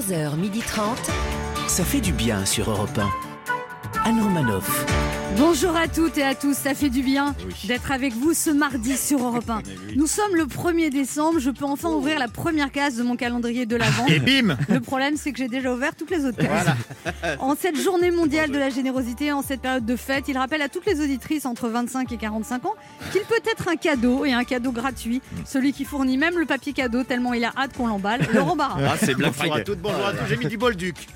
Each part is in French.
11h30. Ça fait du bien sur Europe 1. Anne Romanoff. Bonjour à toutes et à tous, ça fait du bien d'être avec vous ce mardi sur Europe 1. Nous sommes le 1er décembre, je peux enfin ouvrir la première case de mon calendrier de l'Avent. Et bim Le problème, c'est que j'ai déjà ouvert toutes les autres cases. En cette journée mondiale de la générosité, en cette période de fête, il rappelle à toutes les auditrices entre 25 et 45 ans qu'il peut être un cadeau et un cadeau gratuit. Celui qui fournit même le papier cadeau tellement il a hâte qu'on l'emballe, Laurent Barra. Ah, c'est Black Bonjour à toutes, bonjour à tous. J'ai mis du bolduc.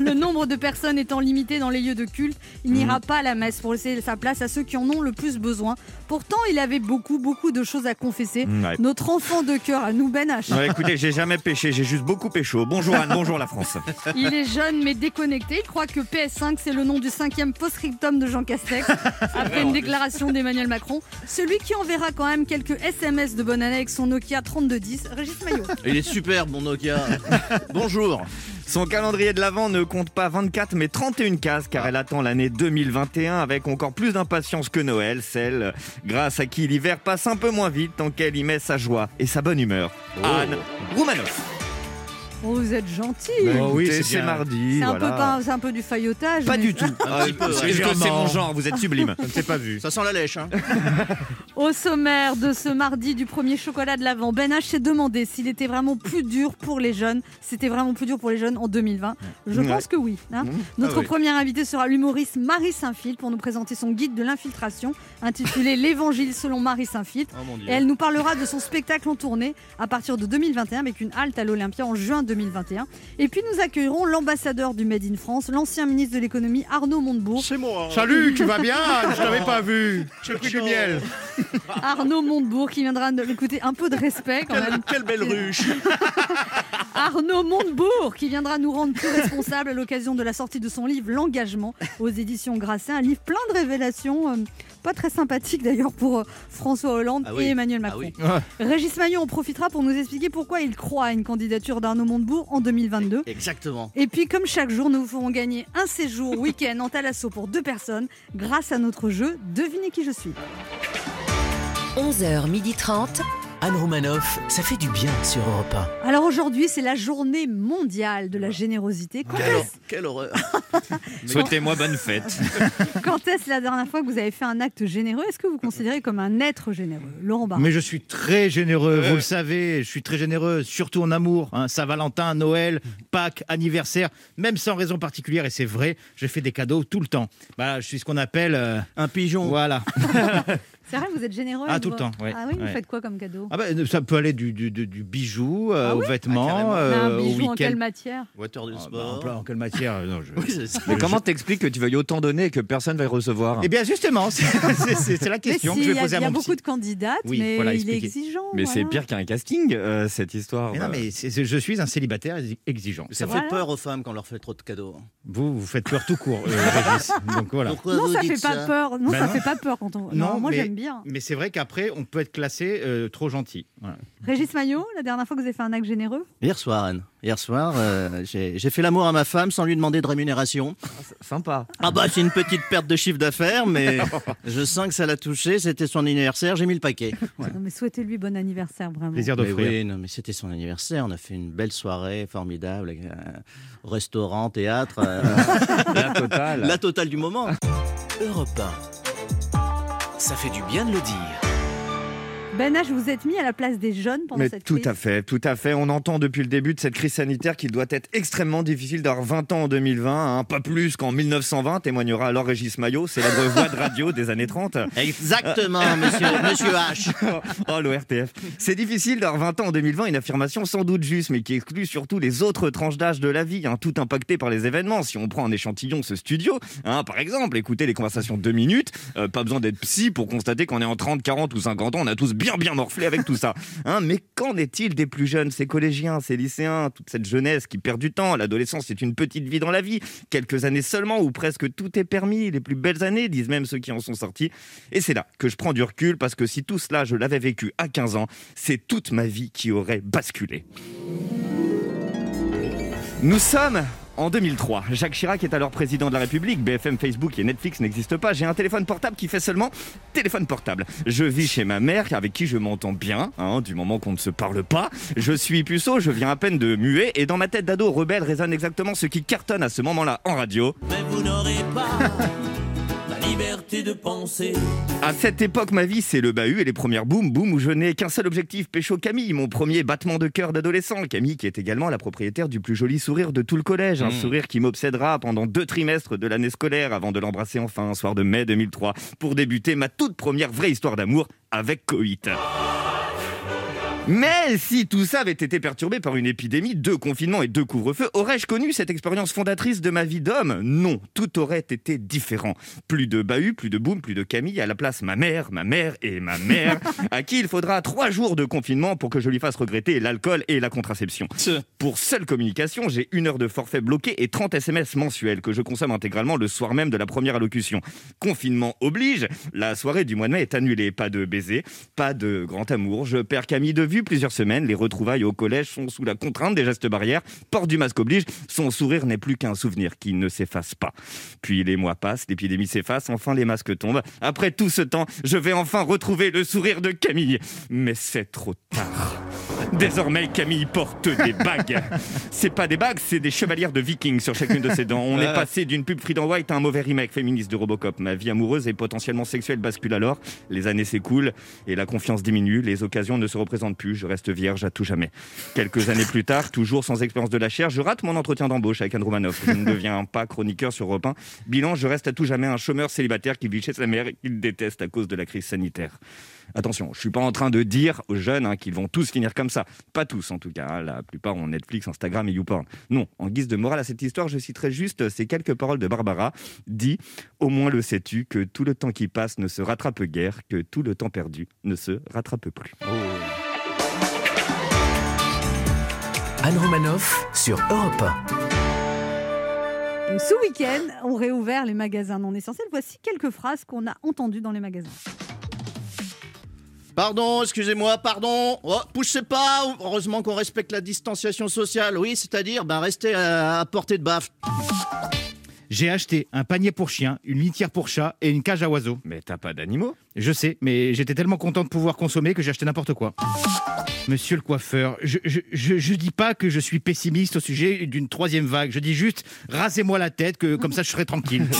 Le nombre de personnes étant limité dans les lieux de culte, il Mhm. N'ira pas à la messe pour laisser sa place à ceux qui en ont le plus besoin. Pourtant, il avait beaucoup, beaucoup de choses à confesser. Ouais. Notre enfant de cœur à nous, Ben H. Ouais, écoutez, j'ai jamais pêché, j'ai juste beaucoup pécho. Bonjour Anne, bonjour la France. Il est jeune mais déconnecté. Il croit que PS5 c'est le nom du cinquième post-scriptum de Jean Castex après une déclaration d'Emmanuel Macron. Celui qui enverra quand même quelques SMS de bonne année avec son Nokia 3210, Régis Maillot. Il est super, mon Nokia. Bonjour. Son calendrier de l'Avent ne compte pas 24 mais 31 cases car elle attend l'année 2021 avec encore plus d'impatience que Noël, celle grâce à qui l'hiver passe un peu moins vite tant qu'elle y met sa joie et sa bonne humeur. Anne Roumanoff. Oh, vous êtes gentil. Oh oui, c'est mardi. c'est un, voilà. peu pas- c'est un peu du faillotage. Pas mais- du tout. Peu, Parce que c'est mon genre, vous êtes sublime. Je ne t'ai pas vu. Ça sent la lèche, hein. Au sommaire de ce mardi du premier chocolat de l'Avent, Ben H s'est demandé s'il était vraiment plus dur pour les jeunes. C'était vraiment plus dur pour les jeunes en 2020. Je Ouais. pense que oui. hein. Notre Ah oui. première invitée sera l'humoriste Marie Saint-Phil pour nous présenter son guide de l'infiltration intitulé L'Évangile selon Marie Saint-Phil. Oh. Et elle nous parlera de son spectacle en tournée à partir de 2021 avec une halte à l'Olympia en juin 2021. Et puis nous accueillerons l'ambassadeur du Made in France, l'ancien ministre de l'économie Arnaud Montebourg. C'est moi. Salut, tu vas bien? Je t'avais pas vu. J'ai pris du miel. Arnaud Montebourg qui viendra nous écouter un peu de respect quand même. Quelle belle ruche. Arnaud Montebourg qui viendra nous rendre plus responsables à l'occasion de la sortie de son livre L'engagement aux éditions Grasset, un livre plein de révélations, euh, pas très sympathique d'ailleurs pour euh, François Hollande Ah oui. et Emmanuel Ah Macron. oui. Régis Maillot en profitera pour nous expliquer pourquoi il croit à une candidature d'Arnaud Montebourg en 2022. Exactement. Et puis, comme chaque jour, nous vous ferons gagner un séjour week-end en Thalasso pour deux personnes grâce à notre jeu Devinez qui je suis. 11h30. Anne Romanoff, ça fait du bien sur Europe Alors aujourd'hui, c'est la journée mondiale de la générosité. Quand Quelle, est-ce quelle horreur. Souhaitez-moi bonne fête. Quand est-ce la dernière fois que vous avez fait un acte généreux? Est-ce que vous considérez comme un être généreux? Laurent Barra. Mais je suis très généreux, vous le savez, je suis très généreux, surtout en amour. hein. Saint-Valentin, Noël, Pâques, anniversaire, même sans raison particulière, et c'est vrai, je fais des cadeaux tout le temps. Bah, je suis ce qu'on appelle... euh, Un pigeon. voilà. C'est vrai, vous êtes généreux Ah, tout le temps, ouais, Ah oui, vous ouais. faites quoi comme cadeau Ah bah, ça peut aller du, du, du- du bijou euh, Ah aux oui Ah, vêtements. Mais euh, Un au bijou en week-end. quelle matière Water du Ah, bah, en, sport. plein- en quelle matière euh, non, je- Oui, c'est. Mais comment t'expliques que tu veuilles autant donner et que personne ne va recevoir Eh bien justement, c'est c'est- c'est- c'est la question si, que je vais a, poser à il y a mon beaucoup psy. de candidates, Oui, mais voilà, il est exigeant. Mais c'est voilà. pire qu'un casting, euh, cette histoire. Mais non, mais c'est- c'est- je suis un célibataire exi- exigeant. Ça fait peur aux femmes quand on leur fait trop de cadeaux. Vous, vous faites peur tout court, euh, Régis. Donc voilà. Non, ça fait pas peur. Non, Ben ça fait pas peur quand on. Non, moi j'aime bien. Mais c'est vrai qu'après, on peut être classé euh, trop gentil. Voilà. Régis Maillot, la dernière fois que vous avez fait un acte généreux? Hier soir, Anne. Hier soir, euh, j'ai fait l'amour à ma femme sans lui demander de rémunération. Sympa. Ah bah c'est une petite perte de chiffre d'affaires, mais je sens que ça l'a touché. C'était son anniversaire, j'ai mis le paquet. Ouais. Non, mais souhaitez-lui bon anniversaire, vraiment. Plaisir d'offrir. oui, non, mais c'était son anniversaire. On a fait une belle soirée formidable, euh, restaurant, théâtre, euh, La totale. la totale du moment. Europe 1. Ça fait du bien de le dire. Ben H, vous êtes mis à la place des jeunes pendant Mais cette tout crise. à fait, tout à fait. On entend depuis le début de cette crise sanitaire qu'il doit être extrêmement difficile d'avoir 20 ans en 2020, hein, pas plus qu'en 1920, témoignera alors Régis Maillot, célèbre voix de radio des années 30. Exactement, monsieur, monsieur H. oh, l'ORTF. C'est difficile d'avoir 20 ans en 2020, une affirmation sans doute juste, mais qui exclut surtout les autres tranches d'âge de la vie, hein, tout impacté par les événements. Si on prend en échantillon ce studio, hein, par exemple, écoutez les conversations deux minutes, euh, pas besoin d'être psy pour constater qu'on est en 30, 40 ou 50 ans, on a tous bien bien morflé avec tout ça. Hein, mais qu'en est-il des plus jeunes, ces collégiens, ces lycéens, toute cette jeunesse qui perd du temps L'adolescence, c'est une petite vie dans la vie, quelques années seulement où presque tout est permis, les plus belles années, disent même ceux qui en sont sortis. Et c'est là que je prends du recul parce que si tout cela, je l'avais vécu à 15 ans, c'est toute ma vie qui aurait basculé. Nous sommes En 2003, Jacques Chirac est alors président de la République, BFM, Facebook et Netflix n'existent pas. J'ai un téléphone portable qui fait seulement téléphone portable. Je vis chez ma mère avec qui je m'entends bien, hein, du moment qu'on ne se parle pas. Je suis puceau, je viens à peine de muer et dans ma tête d'ado rebelle résonne exactement ce qui cartonne à ce moment-là en radio. Mais vous n'aurez pas la liberté de penser. À cette époque, ma vie, c'est le bahut et les premières boum boum où je n'ai qu'un seul objectif, pécho Camille, mon premier battement de cœur d'adolescent. Camille qui est également la propriétaire du plus joli sourire de tout le collège, un sourire qui m'obsédera pendant deux trimestres de l'année scolaire avant de l'embrasser enfin un soir de mai 2003 pour débuter ma toute première vraie histoire d'amour avec Coït. Mais si tout ça avait été perturbé par une épidémie, deux confinements et deux couvre-feux, aurais-je connu cette expérience fondatrice de ma vie d'homme? Non, tout aurait été différent. Plus de bahut, plus de boum, plus de Camille, à la place ma mère, ma mère et ma mère, à qui il faudra trois jours de confinement pour que je lui fasse regretter l'alcool et la contraception. Pour seule communication, j'ai une heure de forfait bloqué et 30 SMS mensuels que je consomme intégralement le soir même de la première allocution. Confinement oblige, la soirée du mois de mai est annulée. Pas de baiser, pas de grand amour. Je perds Camille de vue plusieurs semaines. Les retrouvailles au collège sont sous la contrainte des gestes barrières. Port du masque oblige. Son sourire n'est plus qu'un souvenir qui ne s'efface pas. Puis les mois passent, l'épidémie s'efface, enfin les masques tombent. Après tout ce temps, je vais enfin retrouver le sourire de Camille. Mais c'est trop tard. Désormais, Camille porte des bagues. C'est pas des bagues, c'est des chevalières de vikings sur chacune de ses dents. On est passé d'une pub Freedom White à un mauvais remake féministe de Robocop. Ma vie amoureuse et potentiellement sexuelle bascule alors. Les années s'écoulent et la confiance diminue. Les occasions ne se représentent plus. Je reste vierge à tout jamais. Quelques années plus tard, toujours sans expérience de la chair, je rate mon entretien d'embauche avec Anne Romanoff. Je ne deviens pas chroniqueur sur Europe 1. Bilan, je reste à tout jamais un chômeur célibataire qui vit chez sa mère et qu'il déteste à cause de la crise sanitaire. Attention, je suis pas en train de dire aux jeunes hein, qu'ils vont tous finir comme ça. Pas tous en tout cas. hein. La plupart ont Netflix, Instagram et YouPorn. Non, en guise de morale à cette histoire, je citerai juste ces quelques paroles de Barbara. Dit Au moins le sais-tu que tout le temps qui passe ne se rattrape guère, que tout le temps perdu ne se rattrape plus. Anne Romanoff sur Europe 1. Donc, Ce week-end, on réouvert les magasins non essentiels. Voici quelques phrases qu'on a entendues dans les magasins. Pardon, excusez-moi, pardon. Oh, poussez pas. Heureusement qu'on respecte la distanciation sociale. Oui, c'est-à-dire ben, rester à, à portée de baffe. J'ai acheté un panier pour chien, une litière pour chat et une cage à oiseaux. Mais t'as pas d'animaux? Je sais, mais j'étais tellement content de pouvoir consommer que j'ai acheté n'importe quoi. Monsieur le coiffeur, je, je, je, je dis pas que je suis pessimiste au sujet d'une troisième vague. Je dis juste, rasez-moi la tête, que comme ça je serai tranquille.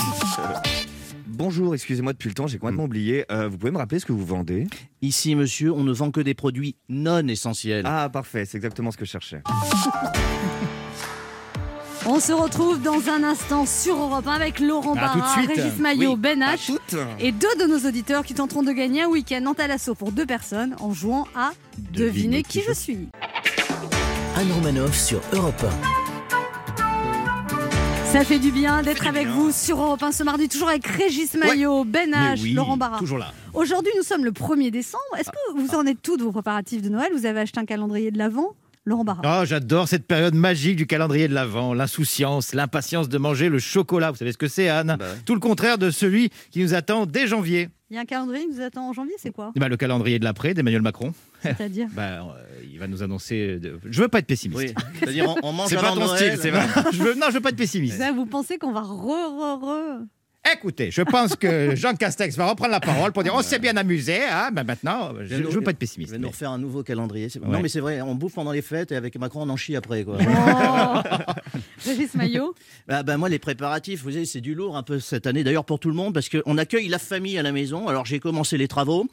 Bonjour, excusez-moi depuis le temps, j'ai complètement oublié. Euh, vous pouvez me rappeler ce que vous vendez? Ici, monsieur, on ne vend que des produits non essentiels. Ah, parfait, c'est exactement ce que je cherchais. On se retrouve dans un instant sur Europe 1 avec Laurent Ah, Barra. Régis Maillot, Oui, Ben H et deux de nos auditeurs qui tenteront de gagner un week-end en Talasso pour deux personnes en jouant à Devinez qui je suis. Anne Romanoff sur Europe Ça fait du bien d'être avec vous sur Europe 1 ce mardi, toujours avec Régis Maillot, Ben H, oui, Laurent Barra. toujours là. Aujourd'hui, nous sommes le 1er décembre. Est-ce que vous en êtes tous de vos préparatifs de Noël? Vous avez acheté un calendrier de l'Avent? Laurent Barra. Oh, j'adore cette période magique du calendrier de l'Avent, l'insouciance, l'impatience de manger le chocolat. Vous savez ce que c'est, Anne Bah ouais. Tout le contraire de celui qui nous attend dès janvier. Il y a un calendrier qui nous attend en janvier, c'est quoi? Eh ben, le calendrier de l'après d'Emmanuel Macron. C'est-à-dire? Bah, euh, il va nous annoncer. de- Je veux pas être pessimiste. Oui, c'est-à-dire on, on mange C'est pas ton Noël. style, c'est vrai. je veux, non, je veux pas être pessimiste. Ça, Vous pensez qu'on va re, re, re? Écoutez, je pense que Jean Castex va reprendre la parole pour dire on s'est bien amusé. Hein ben maintenant, je, je veux pas être Je pessimiste. vais nous mais- refaire un nouveau calendrier. c'est- Ouais. Non, mais c'est vrai, on bouffe pendant les fêtes et avec Macron, on en chie après. Quoi. Oh Régis Maillot Bah, bah, moi, les préparatifs, vous savez, c'est du lourd un peu cette année, d'ailleurs pour tout le monde, parce qu'on accueille la famille à la maison. Alors, j'ai commencé les travaux.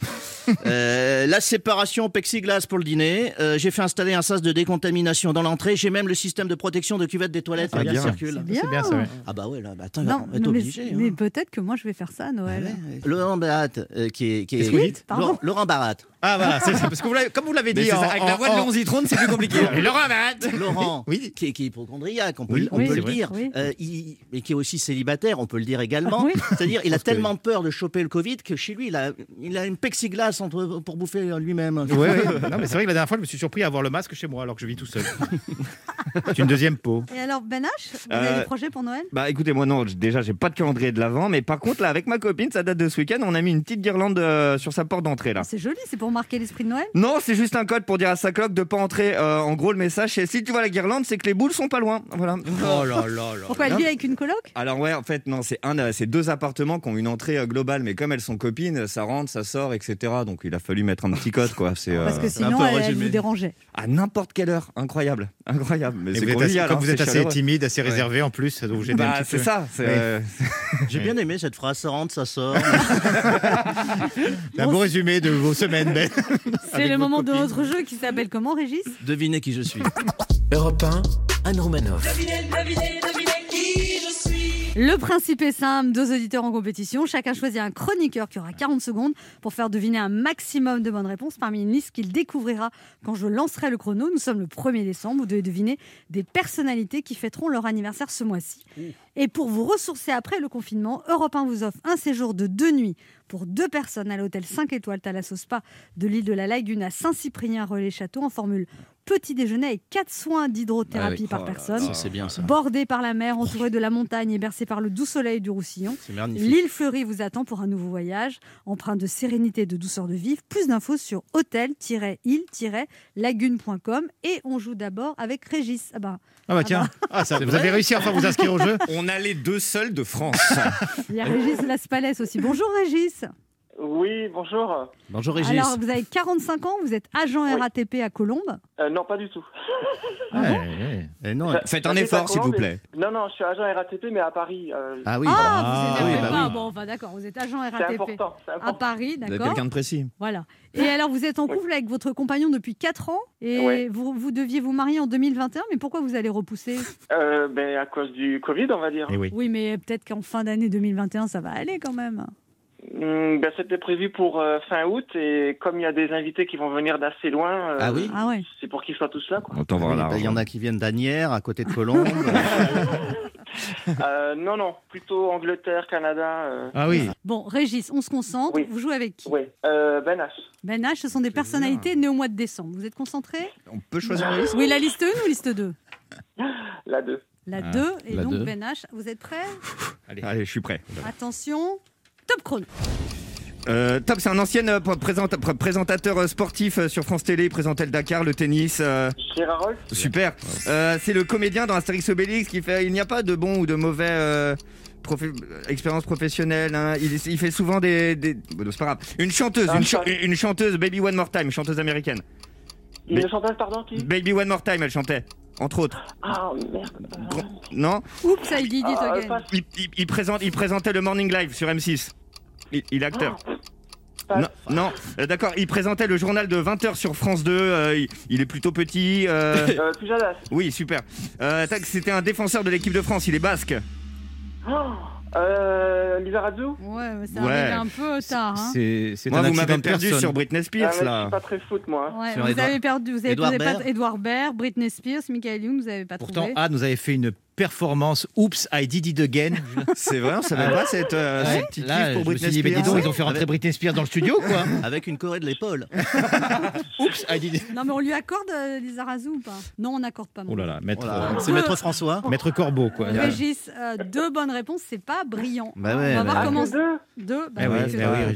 Euh, la séparation plexiglas pour le dîner. Euh, j'ai fait installer un sas de décontamination dans l'entrée. J'ai même le système de protection de cuvette des toilettes Ah, qui bien. circule. Bien. C'est bien ça. ouais. Ah bah ouais, là, bah, attends, Non, on va être non, mais, obligé. mais hein. Peut-être que moi je vais faire ça à Noël. Ouais, ouais. Laurent Barat, euh, qui est. Qui est Laurent, Laurent Barat. Ah voilà, c'est c'est parce que vous comme vous l'avez dit en, ça, avec la en- voix de Léon Zitrone, c'est plus compliqué. Et Laurent Barat. Laurent, Oui. qui, est, qui est hypochondriaque, on peut, Oui, on oui, peut le vrai. dire, Oui. Euh, il- mais qui est aussi célibataire, on peut le dire également. Oui. C'est-à-dire, il a que- tellement peur de choper le Covid que chez lui, il a, il a une plexiglas entre, pour bouffer lui-même. Ouais, ouais. Non, mais c'est vrai que la dernière fois, je me suis surpris à avoir le masque chez moi alors que je vis tout seul. c'est une deuxième peau. Et alors, Ben H, vous Euh, avez des projets pour Noël? Bah écoutez, moi non, déjà j'ai pas de calendrier de l'avant. Avant. Mais par contre, là, avec ma copine, ça date de ce week-end, on a mis une petite guirlande euh, sur sa porte d'entrée, là. C'est joli, c'est pour marquer l'esprit de Noël. Non, c'est juste un code pour dire à sa cloque de pas entrer. Euh, en gros, le message, c'est si tu vois la guirlande, c'est que les boules sont pas loin. Voilà. Oh là là là. Pourquoi elle vit avec une coloc? Alors ouais, en fait, non, c'est un, euh, c'est deux appartements qui ont une entrée euh, globale, mais comme elles sont copines, ça rentre, ça sort, etc. Donc il a fallu mettre un petit code, quoi. C'est euh, Parce que sinon, elle, elle vous dérangeait. à n'importe quelle heure, incroyable, incroyable. Mais Et c'est vous êtes assez, convivial, comme hein, vous êtes c'est assez chaleureux. timide, assez réservé en plus, donc Bah, c'est ça. c'est, euh, J'ai bien aimé cette phrase, ça rentre, ça sort. C'est un beau résumé de vos semaines, Ben. C'est le moment de notre jeu qui s'appelle comment, Régis? Devinez qui je suis. Europe 1, Anne Romanoff. Le principe est simple, deux auditeurs en compétition. Chacun choisit un chroniqueur qui aura 40 secondes pour faire deviner un maximum de bonnes réponses parmi une liste qu'il découvrira quand je lancerai le chrono. Nous sommes le 1er décembre. Vous devez deviner des personnalités qui fêteront leur anniversaire ce mois-ci. Et pour vous ressourcer après le confinement, Europe 1 vous offre un séjour de deux nuits pour deux personnes à l'hôtel 5 étoiles Thalasso Spa de l'île de la Lagune à Saint-Cyprien Relais Château en formule petit déjeuner avec quatre soins d'hydrothérapie Ah oui. par Oh personne. Ça, c'est bien ça. Bordé par la mer, entouré de la montagne et bercé par le doux soleil du Roussillon, C'est magnifique. l'île fleurie vous attend pour un nouveau voyage, empreint de sérénité et de douceur de vivre. Plus d'infos sur hôtel-île-lagune.com et on joue d'abord avec Régis. Ah bah, Ah bah tiens, ah, ça, vous avez réussi à enfin vous inscrire au jeu On a les deux seuls de France. il y a Régis Laspalès aussi. Bonjour Régis. Oui, bonjour. Bonjour Régis. Alors vous avez 45 ans, vous êtes agent Oui. RATP à Colombes. Euh, non, pas du tout. Ouais, ouais. Eh non, Ça- Faites un effort, s'il vous plaît. mais- Non, non, je suis agent RATP, mais à Paris. euh, Ah oui. Ah, Ah, vous énervez oui, bah oui. Bon, enfin d'accord, vous êtes agent c'est RATP important. À. Paris, Vous d'accord. quelqu'un de précis. Voilà. Et alors, vous êtes en couple avec votre compagnon depuis 4 ans et Ouais. vous, vous deviez vous marier en 2021, mais pourquoi vous allez repousser? Euh, ben, à cause du Covid, on va dire. Eh oui. Oui, mais peut-être qu'en fin d'année 2021, ça va aller quand même. Hum, ben, C'était prévu pour euh, fin août, et comme il y a des invités qui vont venir d'assez loin, euh, Ah oui Ah ouais. c'est pour qu'ils soient tous là. Quoi. On Oui, bah, Il y en a qui viennent d'Anières, à côté de Colombes. Euh, non, non, plutôt Angleterre, Canada. Euh, Ah oui. Bon, Régis, on se concentre. Oui. Vous jouez avec qui? Euh, ben H. Ben H, ce sont des personnalités nées au mois de décembre. Vous êtes concentré? On peut choisir la liste? Oui, la liste 1 ou liste 2 La 2. La Ah, 2. Et la donc, deux. Ben H, vous êtes prêts? Allez, je suis prêt. Attention. Top chrono. Euh, Top, c'est un ancien euh, présenta- pr- présentateur euh, sportif euh, sur France Télé. Il présentait le Dakar, le tennis. euh, super. Euh, c'est le comédien dans Astérix Obélix qui fait. Il n'y a pas de bon ou de mauvais. euh, expérience professionnelle, hein. il, il fait souvent des, des- bon, c'est pas grave. Une chanteuse, Ah, une, cha- ça- une chanteuse, Baby One More Time, chanteuse américaine. Une Mais- chanteuse, pardon, qui? Baby One More Time, elle chantait, entre autres. Ah, merde. Non, Oups, I did it Ah, again. passe. il, il- il présente, il présentait le Morning Live sur M6. Il, il est acteur. Passe. Non, non. Euh, d'accord, il présentait le journal de 20h sur France 2, euh, il, il est plutôt petit. euh, Euh, oui, super. Euh, tac, C'était un défenseur de l'équipe de France, il est basque. Oh, euh, Lizarazu Ouais, mais ça Ouais. arrive un peu tard. Hein. C'est c'est Moi, un vous m'avez perdu personne. sur Britney Ah, Spears, Je là. suis pas très foot, moi. Ouais, Sur vous Edouard- avez perdu, vous avez Edouard vous avez pas Baird. Edouard Baird, Britney Spears, Michael Youn, vous avez pas Pourtant, trouvé. Anne nous avait fait une performance Oops, I did it again. C'est vrai, on savait pas cette, euh, Ouais. ce petit Là, kiff pour je me suis Britney dit, mais dis Spears. donc, ils ont fait rentrer Britney Spears dans le studio, quoi. Avec une corée de l'épaule. Oops, I did it. Non, mais on lui accorde euh, les ou pas? Non, on n'accorde pas. mon Oh là là, maître, euh, C'est Maître François. maître Corbeau, quoi. Régis, euh, deux bonnes réponses, c'est pas brillant. Bah ouais, on va bah voir Ah, comment. deux Deux. bah Eh oui,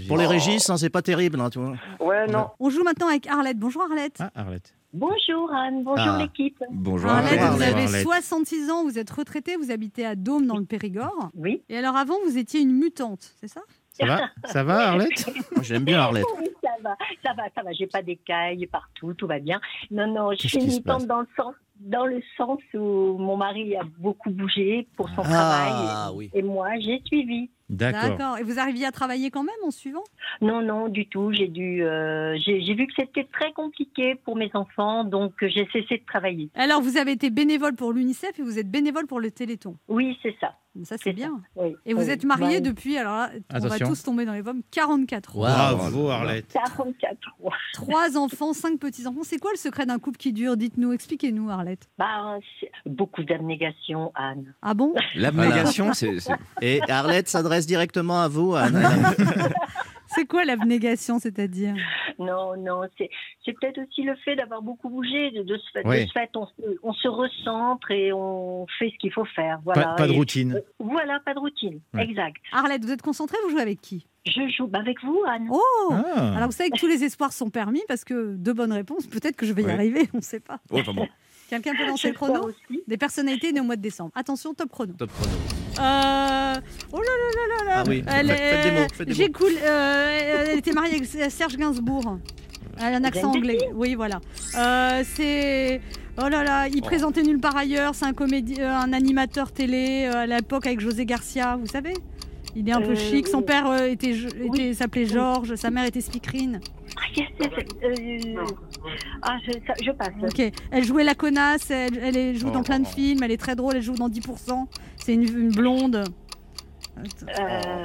eh. Pour les Régis, hein, c'est pas terrible, hein, tu vois. Ouais, non. On joue maintenant avec Arlette. Bonjour Arlette. Ah, Arlette. Bonjour Anne, bonjour Ah. l'équipe. Bonjour. Arlette, Arlette. vous avez Arlette. 66 ans, vous êtes retraitée, vous habitez à Dôme dans le Périgord. Oui. Et alors avant, vous étiez une mutante, c'est ça? Ça va? Ça va, Arlette? J'aime bien Arlette. Oui, ça va, ça va, ça va. J'ai pas d'écailles partout, tout va bien. Non, non, je suis passe? dans le sens, dans le sens où mon mari a beaucoup bougé pour son Ah travail. oui. Et moi, j'ai suivi. D'accord. Et vous arriviez à travailler quand même en suivant? Non, non, du tout. J'ai dû, euh, j'ai vu que c'était très compliqué pour mes enfants, donc euh, j'ai cessé de travailler. Alors, vous avez été bénévole pour l'UNICEF et vous êtes bénévole pour le Téléthon. Oui, c'est ça. Ça, c'est bien. Oui. Et vous oui. êtes marié Ouais. depuis, alors là, on va Attention. tous tomber dans les pommes, 44 ans. Bravo, Arlette. 44. ouais. Trois enfants, cinq petits-enfants. C'est quoi le secret d'un couple qui dure? Dites-nous, expliquez-nous, Arlette. Bah, beaucoup d'abnégation, Anne. Ah bon? L'abnégation, c'est. c'est- Et Arlette s'adresse directement à vous, Anne. C'est quoi l'abnégation, c'est-à-dire? Non, non, c'est c'est peut-être aussi le fait d'avoir beaucoup bougé. De, de ce fait, de Oui. ce fait, on, se- on se recentre et on fait ce qu'il faut faire. Voilà. Pas, pas de Et- routine. Voilà, pas de routine. Ouais. Exact. Arlette, vous êtes concentrée, vous jouez avec qui? Je joue bah, avec vous, Anne. Oh Ah. Alors vous savez que tous les espoirs sont permis parce que deux bonnes réponses, peut-être que je vais y Ouais. arriver, on ne sait pas. Oh, enfin bon. Quelqu'un peut lancer le chrono. Des personnalités nées au mois de décembre. Attention, top chrono. Top chrono. Euh... Oh là là là là là Ah oui, Elle faites- faites des est- mots, faites des J'ai mots. cool. euh, elle était mariée avec Serge Gainsbourg. Elle a un accent anglais. Oui, voilà. Euh, c'est. Oh là là, il présentait nulle part ailleurs. C'est un comédien, euh, un animateur télé à l'époque avec José Garcia, vous savez? Il est un peu Euh, chic. Son oui. père euh, était, était- Oui. s'appelait Georges. Sa mère était speakerine. Ah, yes, yes, euh, ah, je, ça- je passe. Ok. Elle jouait la connasse. Elle, joue dans plein de films. Elle est très drôle. Elle joue dans 10%. C'est une, une blonde. Euh,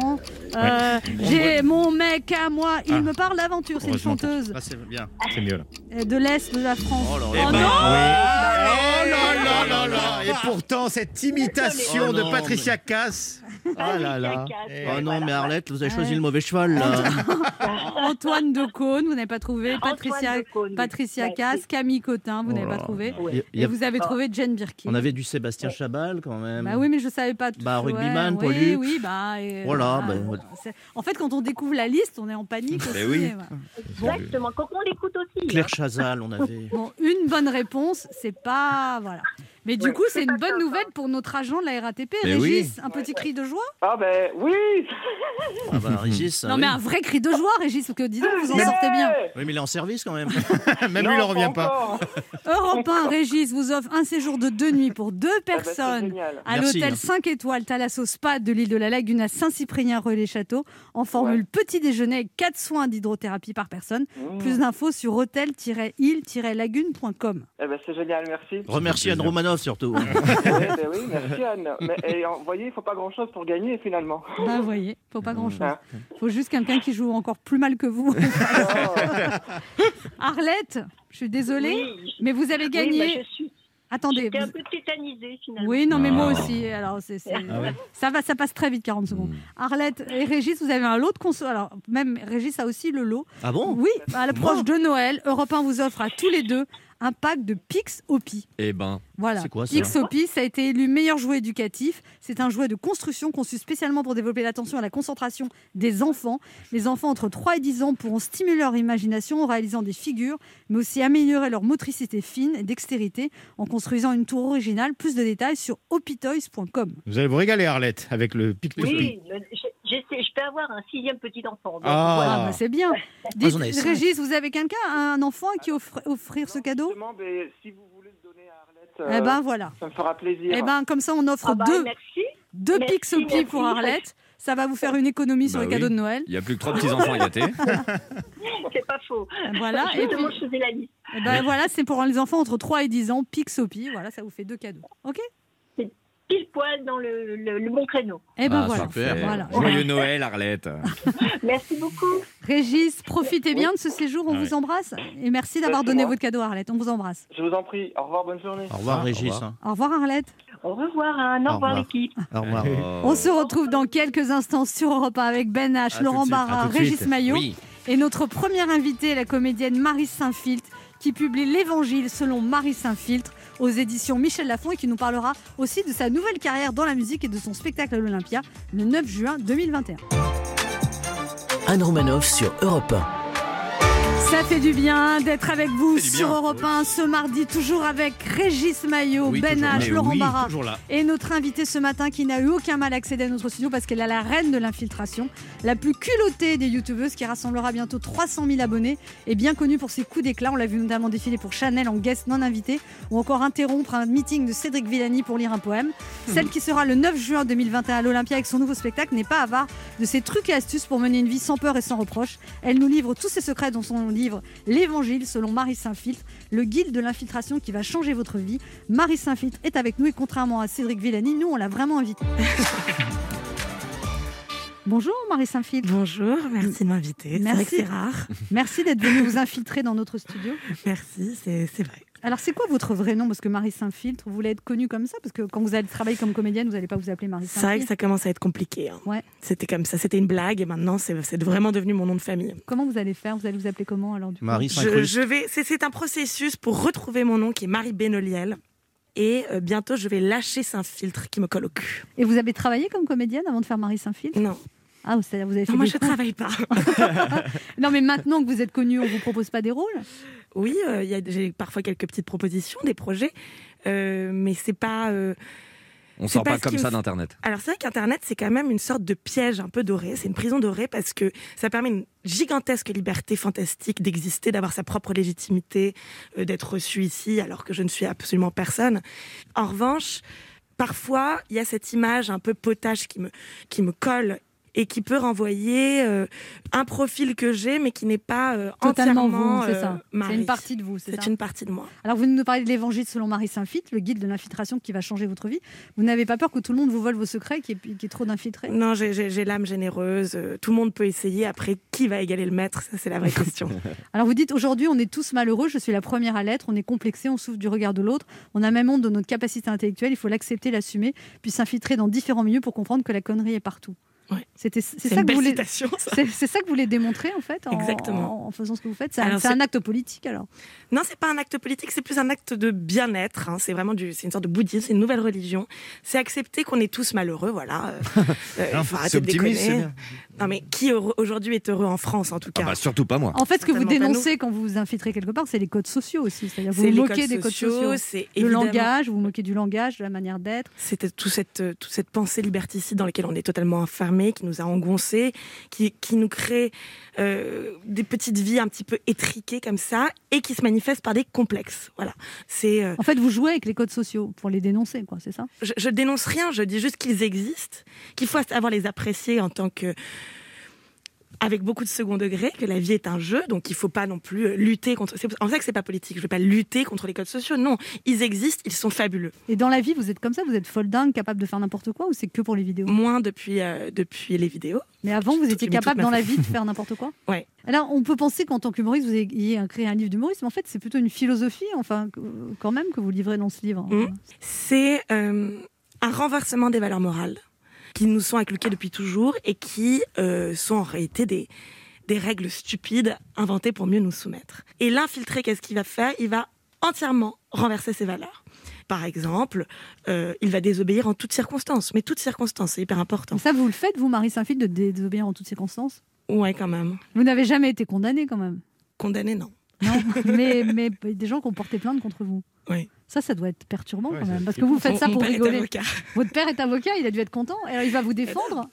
Bon. Euh, J'ai mon mec à moi, il Ah. me parle d'aventure, c'est une chanteuse Ah, c'est bien. C'est mieux là. euh, de l'Est de la France. Oh là Oh non Oui. Bah, Oh là là là là Et pourtant, cette imitation Oh de Patricia Cass. Oh là là. Eh, Oh non, voilà. mais Arlette, vous avez choisi Ouais. le mauvais cheval, là. Antoine de Caunes, vous n'avez pas trouvé. Patricia, de Caunes, oui. Patricia Ouais, Cass, Camille Cotin, vous Oh n'avez pas là. trouvé. Ouais. Il y a- il y Et a- vous avez trouvé Jane Birkin. On avait du Sébastien Chabal, quand même. Bah oui, mais je savais pas tout. Bah, ouais, rugbyman, oui, Pollux. Oui, bah. et Voilà, bah, c'est- En fait, quand on découvre la liste, on est en panique aussi. oui. et voilà. Exactement, quand on l'écoute aussi. hein. Claire Chazal, on avait. Bon, une bonne réponse, c'est pas. Voilà. Mais du Ouais, coup, c'est une bonne nouvelle pour notre agent de la RATP, Mais oui. Régis. Un petit cri de joie Ah ben oui Ah bah, Régis. Non, oui. mais un vrai cri de joie, Régis, parce que dis donc, vous en Yeah sortez bien. Oui, mais il est en service quand même. Même Non, lui, il en revient pas. Europe 1, Régis vous offre un séjour de deux nuits pour deux Ah c'est personnes génial. à l'hôtel hein. 5 étoiles Thalasso Spa de l'île de la Lagune à Saint-Cyprien Relais-Château en formule petit déjeuner avec 4 soins d'hydrothérapie par personne. Mmh. Plus d'infos sur hôtel-île-lagune.com. Eh ben, c'est génial, merci. Remercie Anne Romanov surtout. oui, ben oui, merci Anne. Mais et, vous voyez, il faut pas grand-chose pour gagner finalement. Bah, vous voyez, faut pas grand-chose. Ah. Faut juste quelqu'un qui joue encore plus mal que vous. Arlette, je suis désolée, Oui, mais vous avez oui, gagné. bah, je suis. Attendez. J'étais un peu tétanisée finalement. Oui, non, mais moi Ah. aussi. Alors, c'est, c'est- Ah ouais. ça va, ça passe très vite, 40 secondes. Arlette et Régis, vous avez un lot de conso. Alors, même Régis a aussi le lot. Ah bon? Oui, à l'approche de Noël, Europe 1 vous offre à tous les deux un pack de Pix Opi. Eh ben, Voilà. C'est quoi, ça Pix Opi, ça a été élu meilleur jouet éducatif. C'est un jouet de construction conçu spécialement pour développer l'attention et la concentration des enfants. Les enfants entre 3 et 10 ans pourront stimuler leur imagination en réalisant des figures, mais aussi améliorer leur motricité fine et dextérité en construisant une tour originale. Plus de détails sur opitoys.com. Vous allez vous régaler, Arlette, avec le Oui, j'ai- j'essaie- je peux avoir un sixième petit enfant. donc Ah. voilà. Ah, bah, c'est bien. Dites, on a essayé. Régis, vous avez quelqu'un, un enfant à qui offre- offrir ce cadeau Justement, ben, si vous voulez le donner à Arlette, Eh euh, ben voilà. ça me fera plaisir. Eh ben comme ça, on offre Ah bah, deux, merci. deux merci, pour Arlette. Ça va vous faire une économie sur Bah les cadeaux oui. de Noël. il n'y a plus que trois petits-enfants à gâter. C'est pas faux. Voilà. Et puis, Justement, je faisais la liste. eh ben voilà, c'est pour les enfants entre 3 et 10 ans, Pixopi. Voilà, ça vous fait deux cadeaux. Ok? Pile poil dans le, le- le bon créneau. Eh ben Ah, voilà. super. Voilà. Joyeux Noël, Arlette. Merci beaucoup. Régis, profitez bien de ce séjour. On Ah vous embrasse. Et merci d'avoir donné votre cadeau à Arlette. On vous embrasse. Je vous en prie. Au revoir, bonne journée. Au revoir, Ah, au Régis. revoir. hein. Au revoir Arlette. Au revoir, Anne. Au Au revoir, revoir. l'équipe. Au revoir. On se retrouve dans quelques instants sur Europe 1 avec Ben H, À Laurent Barra, Régis. Maillot. Oui. Et notre première invitée, la comédienne Marie Saint-Filtre, qui publie l'Évangile selon Marie Saint-Filtre aux éditions Michel Lafon et qui nous parlera aussi de sa nouvelle carrière dans la musique et de son spectacle à l'Olympia le 9 juin 2021. Anne Romanoff sur Europe 1. Ça fait du bien d'être avec vous sur. Europe 1 ce mardi, toujours avec Régis Maillot, Oui, Ben. H, Laurent oui, Barra et notre invitée ce matin qui n'a eu aucun mal à accéder à notre studio parce qu'elle est la reine de l'infiltration, la plus culottée des youtubeuses qui rassemblera bientôt 300 000 abonnés et bien connue pour ses coups d'éclat. On l'a vu notamment défiler pour Chanel en guest non invité ou encore interrompre un meeting de Cédric Villani pour lire un poème. Celle qui sera le 9 juin 2021 à l'Olympia avec son nouveau spectacle n'est pas avare de ses trucs et astuces pour mener une vie sans peur et sans reproche. Elle nous livre tous ses secrets dans son livre L'Évangile selon Marie Saint-Filtre, le guide de l'infiltration qui va changer votre vie. Marie Saint-Filtre est avec nous et contrairement à Cédric Villani, nous on l'a vraiment invité. Bonjour Marie Saint-Filtre. Bonjour, merci de m'inviter. Merci. c'est rare. Merci d'être venue vous infiltrer dans notre studio. Merci, c'est vrai. Alors, c'est quoi votre vrai nom? Parce que Marie Saint-Filtre, vous voulez être connue comme ça? Parce que quand vous allez travailler comme comédienne, vous n'allez pas vous appeler Marie C'est vrai que Saint-Filtre. ça commence à être compliqué. hein. Ouais. C'était comme ça, c'était une blague et maintenant c'est vraiment devenu mon nom de famille. Comment vous allez faire? Vous allez vous appeler comment alors du coup? Marie Je, Saint-Cruz. je vais, c'est, c'est un processus pour retrouver mon nom qui est Marie Benoliel. Et euh, bientôt, je vais lâcher Saint-Filtre qui me colle au cul. Et vous avez travaillé comme comédienne avant de faire Marie Saint-Filtre? Non, Ah, c'est-à-dire vous avez fait non moi je cours travaille pas. Non, mais maintenant que vous êtes connue, on vous propose pas des rôles? Oui, euh, j'ai parfois quelques petites propositions, des projets, euh, mais c'est pas. euh, On sort pas comme ça d'Internet. Alors c'est vrai qu'Internet, c'est quand même une sorte de piège un peu doré. C'est une prison dorée parce que ça permet une gigantesque liberté fantastique d'exister, d'avoir sa propre légitimité, euh, d'être reçu ici alors que je ne suis absolument personne. En revanche, parfois, il y a cette image un peu potage qui me, qui me colle et qui peut renvoyer euh, un profil que j'ai mais qui n'est pas euh, Totalement entièrement vous, c'est euh, ça. C'est une partie de vous, c'est C'est ça une partie de moi. Alors, vous nous parlez de l'évangile selon Marie Saint-Filtre, le guide de l'infiltration qui va changer votre vie. Vous n'avez pas peur que tout le monde vous vole vos secrets, qu'il y ait, qu'il y ait trop d'infiltrés Non, j'ai- j'ai j'ai l'âme généreuse. euh, Tout le monde peut essayer. Après, qui va égaler le maître? Ça, c'est la vraie question. Alors vous dites aujourd'hui on est tous malheureux, je suis la première à l'être, on est complexé, on souffre du regard de l'autre, on a même honte de notre capacité intellectuelle, il faut l'accepter, l'assumer, puis s'infiltrer dans différents milieux pour comprendre que la connerie est partout. Ouais. C'était c'est ça voulez ça. ça que vous voulez démontrer en fait en, Exactement. en, en faisant ce que vous faites? C'est un, acte politique alors? Non, c'est pas un acte politique, c'est plus un acte de bien-être. hein. C'est vraiment du, c'est une sorte de bouddhisme, c'est une nouvelle religion. C'est accepter qu'on est tous malheureux, voilà. Euh, euh, faut arrêter de déconner. Non, mais qui aujourd'hui est heureux en France, en tout Ah cas? bah, surtout pas moi. En fait ce que vous dénoncez quand vous vous infiltrez quelque part, c'est les codes sociaux aussi, c'est-à-dire vous C'est vous les moquez codes des codes sociaux, c'est Le évidemment- langage, vous vous moquez du langage, de la manière d'être. C'était toute cette, toute cette pensée liberticide dans laquelle on est totalement enfermé, qui nous a engoncés, qui, qui nous crée euh, des petites vies un petit peu étriquées comme ça, et qui se manifestent par des complexes. Voilà. C'est, euh, En fait vous jouez avec les codes sociaux pour les dénoncer quoi, c'est ça? Je, je dénonce rien, je dis juste qu'ils existent, qu'il faut savoir les apprécier en tant que avec beaucoup de second degré, que la vie est un jeu, donc il faut pas non plus euh, lutter contre. C'est en ça que c'est pas politique. Je vais pas lutter contre les codes sociaux. Non, ils existent, ils sont fabuleux. Et dans la vie vous êtes comme ça, vous êtes folle dingue, capable de faire n'importe quoi ou c'est que pour les vidéos? Moins depuis euh, depuis les vidéos. Mais avant, vous étiez capable dans la vie. de faire n'importe quoi? Ouais. Alors, on peut penser qu'en tant qu'humoriste, vous ayez créé un livre d'humoriste, mais en fait, c'est plutôt une philosophie, enfin, quand même, que vous livrez dans ce livre. Mm. C'est euh, un renversement des valeurs morales qui nous sont inculquées depuis toujours et qui euh, sont en réalité des, des règles stupides inventées pour mieux nous soumettre. Et l'infiltré, qu'est-ce qu'il va faire? Il va entièrement renverser ces valeurs. Par exemple, euh, il va désobéir en toutes circonstances. Mais toutes circonstances, c'est hyper important. Ça, vous le faites, vous, Marie Saint-Phil, de dé- désobéir en toutes circonstances? Ouais, quand même. Vous n'avez jamais été condamné, quand même? Condamné, non. Non, mais, mais des gens qui ont porté plainte contre vous? Oui. Ça, ça doit être perturbant Ouais, quand même, parce que vous faites ça pour père est rigoler. avocat. Votre père est avocat, il a dû être content. Alors, il va vous défendre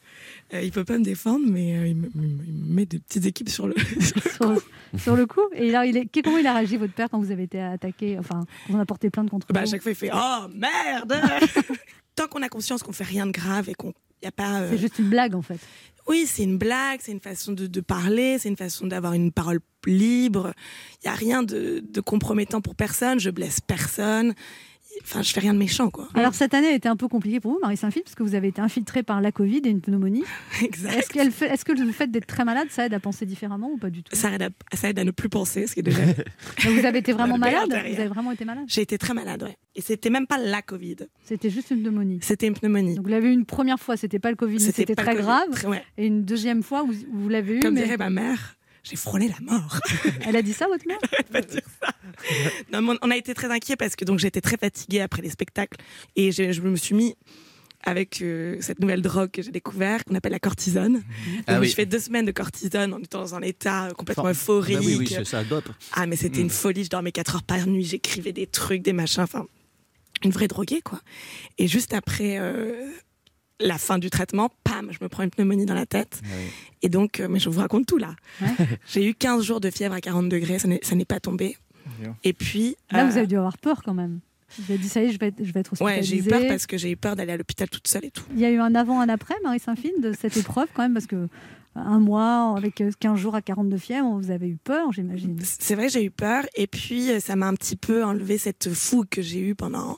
Euh, il peut pas me défendre, mais euh, il, me, il met des petites équipes sur le. sur, sur le coup. Et alors, il est... comment il a réagi, votre père, quand vous avez été attaqué, enfin, quand on a porté plainte contre Bah, à chaque fois, il fait Oh merde Tant qu'on a conscience qu'on fait rien de grave et qu'on y a pas. euh, C'est juste une blague, en fait. Oui, c'est une blague, c'est une façon de, parler, c'est une façon d'avoir une parole libre. Il y a rien de compromettant pour personne. Je blesse personne. Enfin, je fais rien de méchant, quoi. Alors cette année a été un peu compliquée pour vous, Marie Saint-Phil, parce que vous avez été infiltrée par la Covid et une pneumonie. exact. Est-ce, qu'elle fait- est-ce que le fait d'être très malade, ça aide à penser différemment ou pas du tout? Ça aide, à, ça aide à ne plus penser, ce qui est déjà. Donc, Vous avez été vraiment malade? Vous avez vraiment été malade? J'ai été très malade, ouais. Et c'était même pas la Covid. C'était juste une pneumonie. C'était une pneumonie. Donc vous l'avez eu une première fois, c'était pas le Covid, mais c'était très grave. Très- ouais. Et une deuxième fois, vous, vous l'avez eu, Comme mais dirait ma mère, j'ai frôlé la mort. elle a dit ça, votre mère? Pas dire ça. Non, mais on a été très inquiets parce que donc j'étais très fatiguée après les spectacles et je me suis mis avec euh, cette nouvelle drogue que j'ai découvert qu'on appelle la cortisone. Ah Donc, oui. Je fais deux semaines de cortisone en étant dans un état complètement euphorique. Bah oui, oui, ça, dope. ah mais c'était une folie. Je dormais 4 heures par nuit, j'écrivais des trucs, des machins. Enfin, une vraie droguée quoi. Et juste après euh, la fin du traitement, pam, je me prends une pneumonie dans la tête. Et donc, euh, mais je vous raconte tout là. Ouais. J'ai eu 15 jours de fièvre à 40 degrés, ça n'est pas tombé. Et puis. Là, euh, vous avez dû avoir peur quand même. Vous avez dit, ça y est, je vais être, je vais être Ouais, hospitalisée. j'ai eu peur parce que j'ai eu peur d'aller à l'hôpital toute seule et tout. Il y a eu un avant, un après, Marie Saint-Phil, de cette épreuve quand même, parce que un mois avec euh, 15 jours à 42 fièvre, vous avez eu peur, j'imagine. C'est vrai, j'ai eu peur et puis euh, ça m'a un petit peu enlevé cette fougue que j'ai eue pendant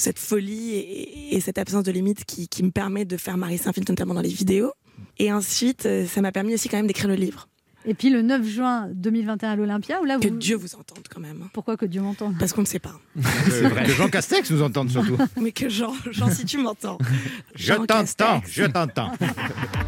cette folie et, et cette absence de limite qui, qui me permet de faire Marie Saint-Phil notamment dans les vidéos. Et ensuite, euh, ça m'a permis aussi quand même d'écrire le livre. Et puis le 9 juin 2021 à l'Olympia, où là Que vous... Dieu vous entende quand même. Pourquoi que Dieu m'entende? Parce qu'on ne sait pas. C'est vrai. Que Jean Castex nous entende surtout. Mais que Jean, Jean si tu m'entends. Je t'entends, je t'entends.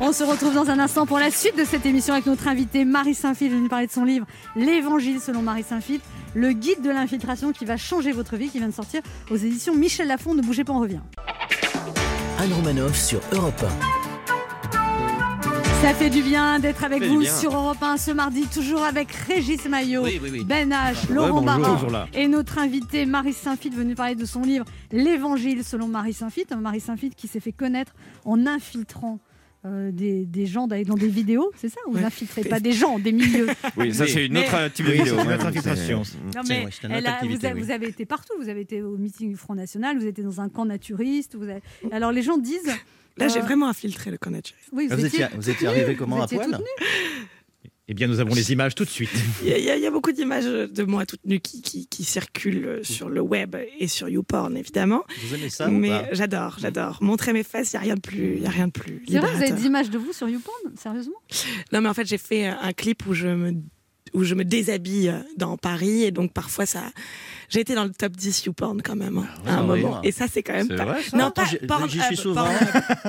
On se retrouve dans un instant pour la suite de cette émission avec notre invité Marie Saint-Phil, venue parler de son livre L'Évangile selon Marie Saint-Phil, le guide de l'infiltration qui va changer votre vie, qui vient de sortir aux éditions Michel Lafon. Ne bougez pas, on revient. Anne Romanoff sur Europe Ça fait du bien d'être avec vous sur Europe 1 ce mardi, toujours avec Régis Maillot, Oui, oui, oui. Ben H, Laurent bonjour. Barra Toujours là. et notre invité Marie Saint-Phil venue parler de son livre L'Évangile selon Marie Saint-Phil. Marie Saint-Phil qui s'est fait connaître en infiltrant euh, des, des gens dans dans des vidéos, c'est ça Vous Ouais. n'infiltrez pas des gens, des milieux. Oui, ça c'est une autre euh, type de vidéo. une ouais, autre infiltration. Non, mais elle vous, activité, avez, oui. vous avez été partout. Vous avez été au meeting du Front National, vous avez été dans un camp naturiste. Vous avez... Alors les gens disent. Là, j'ai vraiment infiltré le camp naturiste. Oui, Ah, Vous étiez, vous étiez arrivé comment vous à étiez poil. Eh bien, nous avons les images tout de suite. Il y, a- il y beaucoup d'images de moi toute nue qui, qui, qui circulent sur le web et sur YouPorn, évidemment. Vous aimez ça Mais j'adore, j'adore. Montrer mes fesses, il n'y a rien de plus, il y a rien de plus C'est vrai, vous avez des images de vous sur YouPorn Sérieusement? Non, mais en fait, j'ai fait un clip où je me où je me déshabille dans Paris et donc parfois ça j'ai été dans le top 10 YouPorn quand même hein, Ah à un oui, moment. et ça c'est quand même pas vrai, ça non Attends, pas j'y- Pornhub, J'y suis souvent.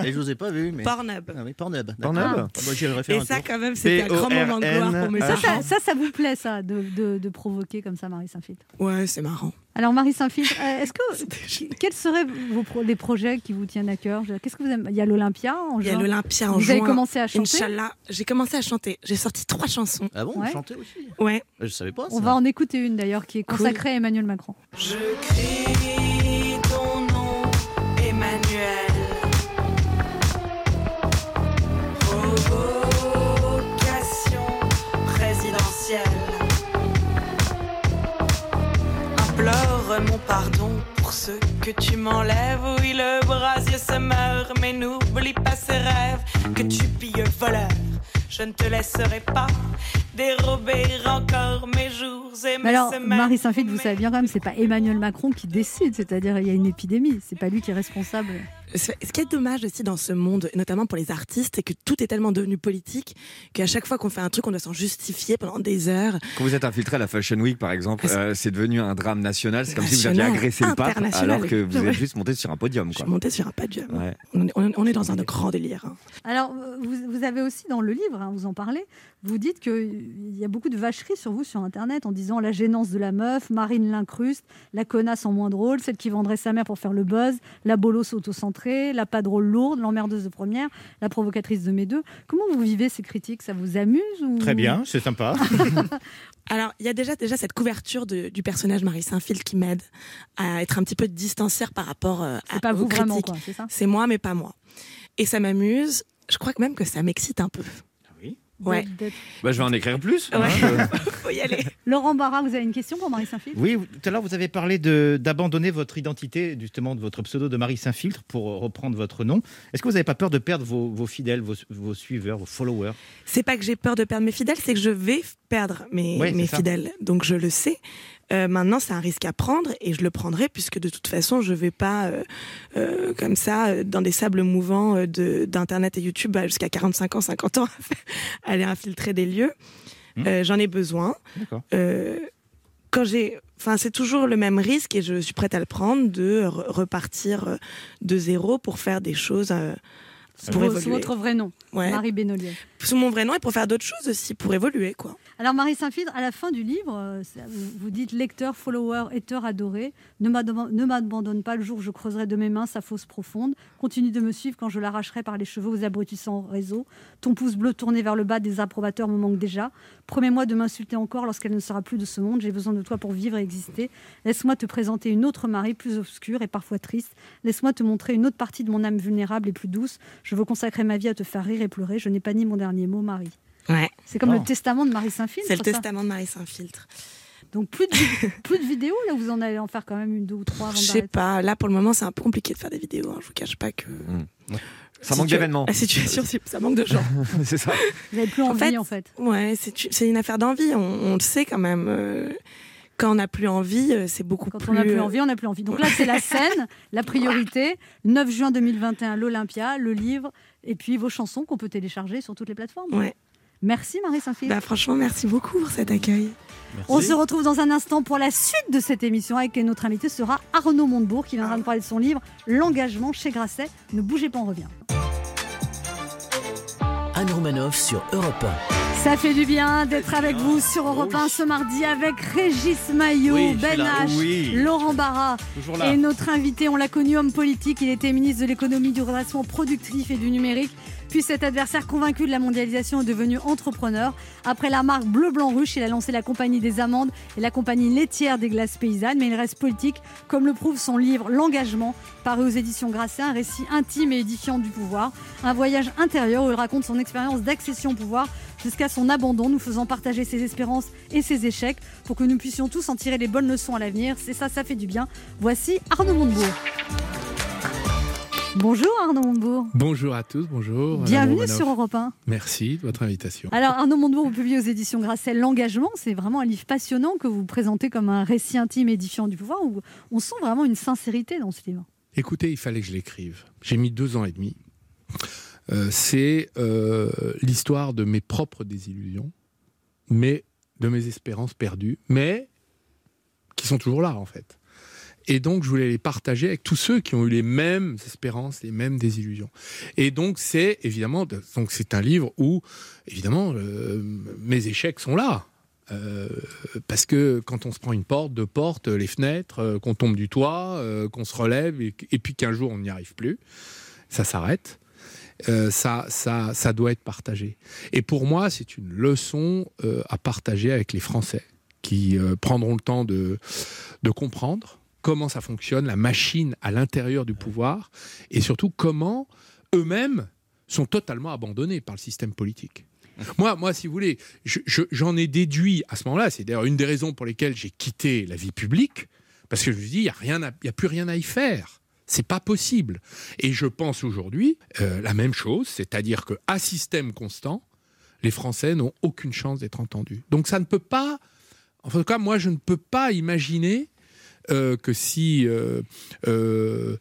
Et je vous ai pas vu, mais. Pornhub. Ah oui, Pornhub. Pornhub. Ah, bah, faire et ça quand même c'était un grand moment de gloire pour mes ça, ça, ça, ça vous plaît, ça, de, de, de provoquer comme ça Marie Saint-Phil ouais c'est marrant Alors Marie Saint-Phil, euh, est-ce que quels seraient vos pro- les projets qui vous tiennent à cœur? Qu'est-ce que vous aimez? Il y a l'Olympia en il y a juin. l'Olympia en Vous avez juin commencé à chanter? Inch'Allah j'ai commencé à chanter j'ai sorti trois chansons Ah bon, Ouais. vous chantez aussi? Ouais Je savais pas. On va en écouter une d'ailleurs qui est Cool. consacrée à Emmanuel Macron. Je crie ton nom, Emmanuel. Provocation présidentielle. Mon pardon pour ce que tu m'enlèves. Oui, le brasier se meurt, mais n'oublie pas ses rêves. Que tu pilles voleur, je ne te laisserai pas dérober encore mes jours et mes Mais alors semaines. Marie Saint-Phil, vous savez bien quand même, c'est pas Emmanuel Macron qui décide, c'est-à-dire il y a une épidémie, c'est pas lui qui est responsable. Ce qui est dommage aussi dans ce monde, notamment pour les artistes, c'est que tout est tellement devenu politique qu'à chaque fois qu'on fait un truc, on doit s'en justifier pendant des heures. Quand vous êtes infiltré à la Fashion Week, par exemple, c'est- euh, c'est devenu un drame national. C'est comme si vous aviez agressé le pape, alors que vous êtes juste monté sur un podium. Je Quoi. suis montée sur un podium. Ouais. On, est, on est- on est dans un grand délire. hein. Alors vous, vous avez aussi dans le livre, hein, vous en parlez, vous dites qu'il y a beaucoup de vacheries sur vous sur Internet en disant la gênance de la meuf, Marine l'incruste, la connasse en moins drôle, celle qui vendrait sa mère pour faire le buzz, la bolos auto-centrée, la pas drôle lourde, l'emmerdeuse de première, la provocatrice de mes deux. Comment vous vivez ces critiques? Ça vous amuse ou... Très bien, c'est sympa. Alors, il y a déjà, déjà cette couverture de- du personnage Marie Saint-Phil qui m'aide à être un petit peu distancière par rapport euh, à C'est pas aux vous vraiment, critiques. c'est ça? C'est moi, mais pas moi. Et ça m'amuse. Je crois que même que ça m'excite un peu. Ouais. Bah, je vais en écrire plus. Ouais. hein. Faut y aller. Laurent Barra, vous avez une question pour Marie Saint-Phil Oui, tout à l'heure, vous avez parlé d'abandonner votre identité, justement, de votre pseudo de Marie Saint-Filtre pour reprendre votre nom. Est-ce que vous n'avez pas peur de perdre vos, vos fidèles, vos, vos suiveurs, vos followers? C'est pas que j'ai peur de perdre mes fidèles, c'est que je vais perdre mes, Ouais, fidèles. Donc je le sais. Euh, maintenant, c'est un risque à prendre et je le prendrai puisque de toute façon, je vais pas euh, euh, comme ça dans des sables mouvants d'internet et YouTube bah, jusqu'à 45 ans, 50 ans aller infiltrer des lieux. Hmm. Euh, J'en ai besoin. D'accord. Euh, quand j'ai, enfin, c'est toujours le même risque et je suis prête à le prendre de re- repartir de zéro pour faire des choses. euh, pour Sous- évoluer. Sous votre vrai nom, Ouais. Marie Bénolier. Sous mon vrai nom et pour faire d'autres choses aussi, pour évoluer, quoi. Alors Marie Saint-Phil, à la fin du livre, euh, vous dites lecteur, follower, hater adoré, ne m'abandonne pas le jour où je creuserai de mes mains sa fosse profonde, continue de me suivre quand je l'arracherai par les cheveux aux abrutissants réseaux, ton pouce bleu tourné vers le bas des approbateurs me manque déjà, promets-moi de m'insulter encore lorsqu'elle ne sera plus de ce monde, j'ai besoin de toi pour vivre et exister, laisse-moi te présenter une autre Marie plus obscure et parfois triste, laisse-moi te montrer une autre partie de mon âme vulnérable et plus douce, je veux consacrer ma vie à te faire rire et pleurer, je n'ai pas ni mon dernier mot Marie. Ouais. C'est comme Oh. le testament de Marie Saint-Phil. C'est le ça. testament de Marie Saint-Filtre. Donc plus de, plus de vidéos, là vous en allez en faire quand même une, deux ou trois avant Je sais pas, là pour le moment c'est un peu compliqué de faire des vidéos. hein. Je vous cache pas que. Ça manque d'événements. La situation, c'est- ça manque de gens. c'est ça. Vous n'avez plus En envie fait, en fait. Ouais, c'est une affaire d'envie. On, on le sait quand même. euh, Quand on n'a plus envie, euh, c'est beaucoup Quand plus. on n'a plus envie, on n'a plus envie. Donc là c'est la scène, la priorité. 9 juin 2021, l'Olympia, le livre, et puis vos chansons qu'on peut télécharger sur toutes les plateformes. Ouais. Merci Marie Saint-Philippe. Bah, franchement, merci beaucoup pour cet accueil. On se retrouve dans un instant pour la suite de cette émission avec notre invité sera Arnaud Montebourg qui viendra nous parler de son livre L'engagement chez Grasset. Ne bougez pas, on revient. Anne Romanoff sur Europe Ça fait du bien d'être avec vous sur Europe 1 ce mardi avec Régis Maillot, Oui, Ben. H, Oui. Laurent Barra et notre invité, on l'a connu homme politique, il était ministre de l'économie, du redressement productif et du numérique. Puis cet adversaire convaincu de la mondialisation est devenu entrepreneur. Après la marque Bleu Blanc Ruche, il a lancé la compagnie des amandes et la compagnie laitière des glaces paysannes. Mais il reste politique, comme le prouve son livre L'engagement, paru aux éditions Grasset, un récit intime et édifiant du pouvoir. Un voyage intérieur où il raconte son expérience d'accession au pouvoir jusqu'à son abandon, nous faisant partager ses espérances et ses échecs pour que nous puissions tous en tirer les bonnes leçons à l'avenir. C'est ça, ça fait du bien. Voici Arnaud Montebourg. Bonjour Arnaud Montebourg. Bonjour à tous, bonjour. Bienvenue sur Europe 1. Merci de votre invitation. Alors Arnaud Montebourg, vous publiez aux éditions Grasset L'engagement. C'est vraiment un livre passionnant que vous présentez comme un récit intime édifiant du pouvoir où on sent vraiment une sincérité dans ce livre. Écoutez, il fallait que je l'écrive. J'ai mis deux ans et demi. Euh, c'est euh, l'histoire de mes propres désillusions, mais de mes espérances perdues, mais qui sont toujours là en fait. Et donc, je voulais les partager avec tous ceux qui ont eu les mêmes espérances, les mêmes désillusions. Et donc, c'est évidemment, donc c'est un livre où, évidemment, euh, mes échecs sont là. Euh, parce que quand on se prend une porte, deux portes, les fenêtres, euh, qu'on tombe du toit, qu'on se relève, et, puis qu'un jour on n'y arrive plus, ça s'arrête. Ça, ça, ça doit être partagé. Et pour moi, c'est une leçon à partager avec les Français qui prendront le temps de comprendre comment ça fonctionne, la machine à l'intérieur du pouvoir, et surtout comment eux-mêmes sont totalement abandonnés par le système politique. Moi, moi, si vous voulez, je- je- j'en ai déduit à ce moment-là, c'est d'ailleurs une des raisons pour lesquelles j'ai quitté la vie publique, parce que je me dis, il n'y a, plus rien à y faire. C'est pas possible. Et je pense aujourd'hui euh, la même chose, c'est-à-dire que à système constant, les Français n'ont aucune chance d'être entendus. Donc ça ne peut pas, en tout cas, moi, je ne peux pas imaginer euh, que si euh, euh,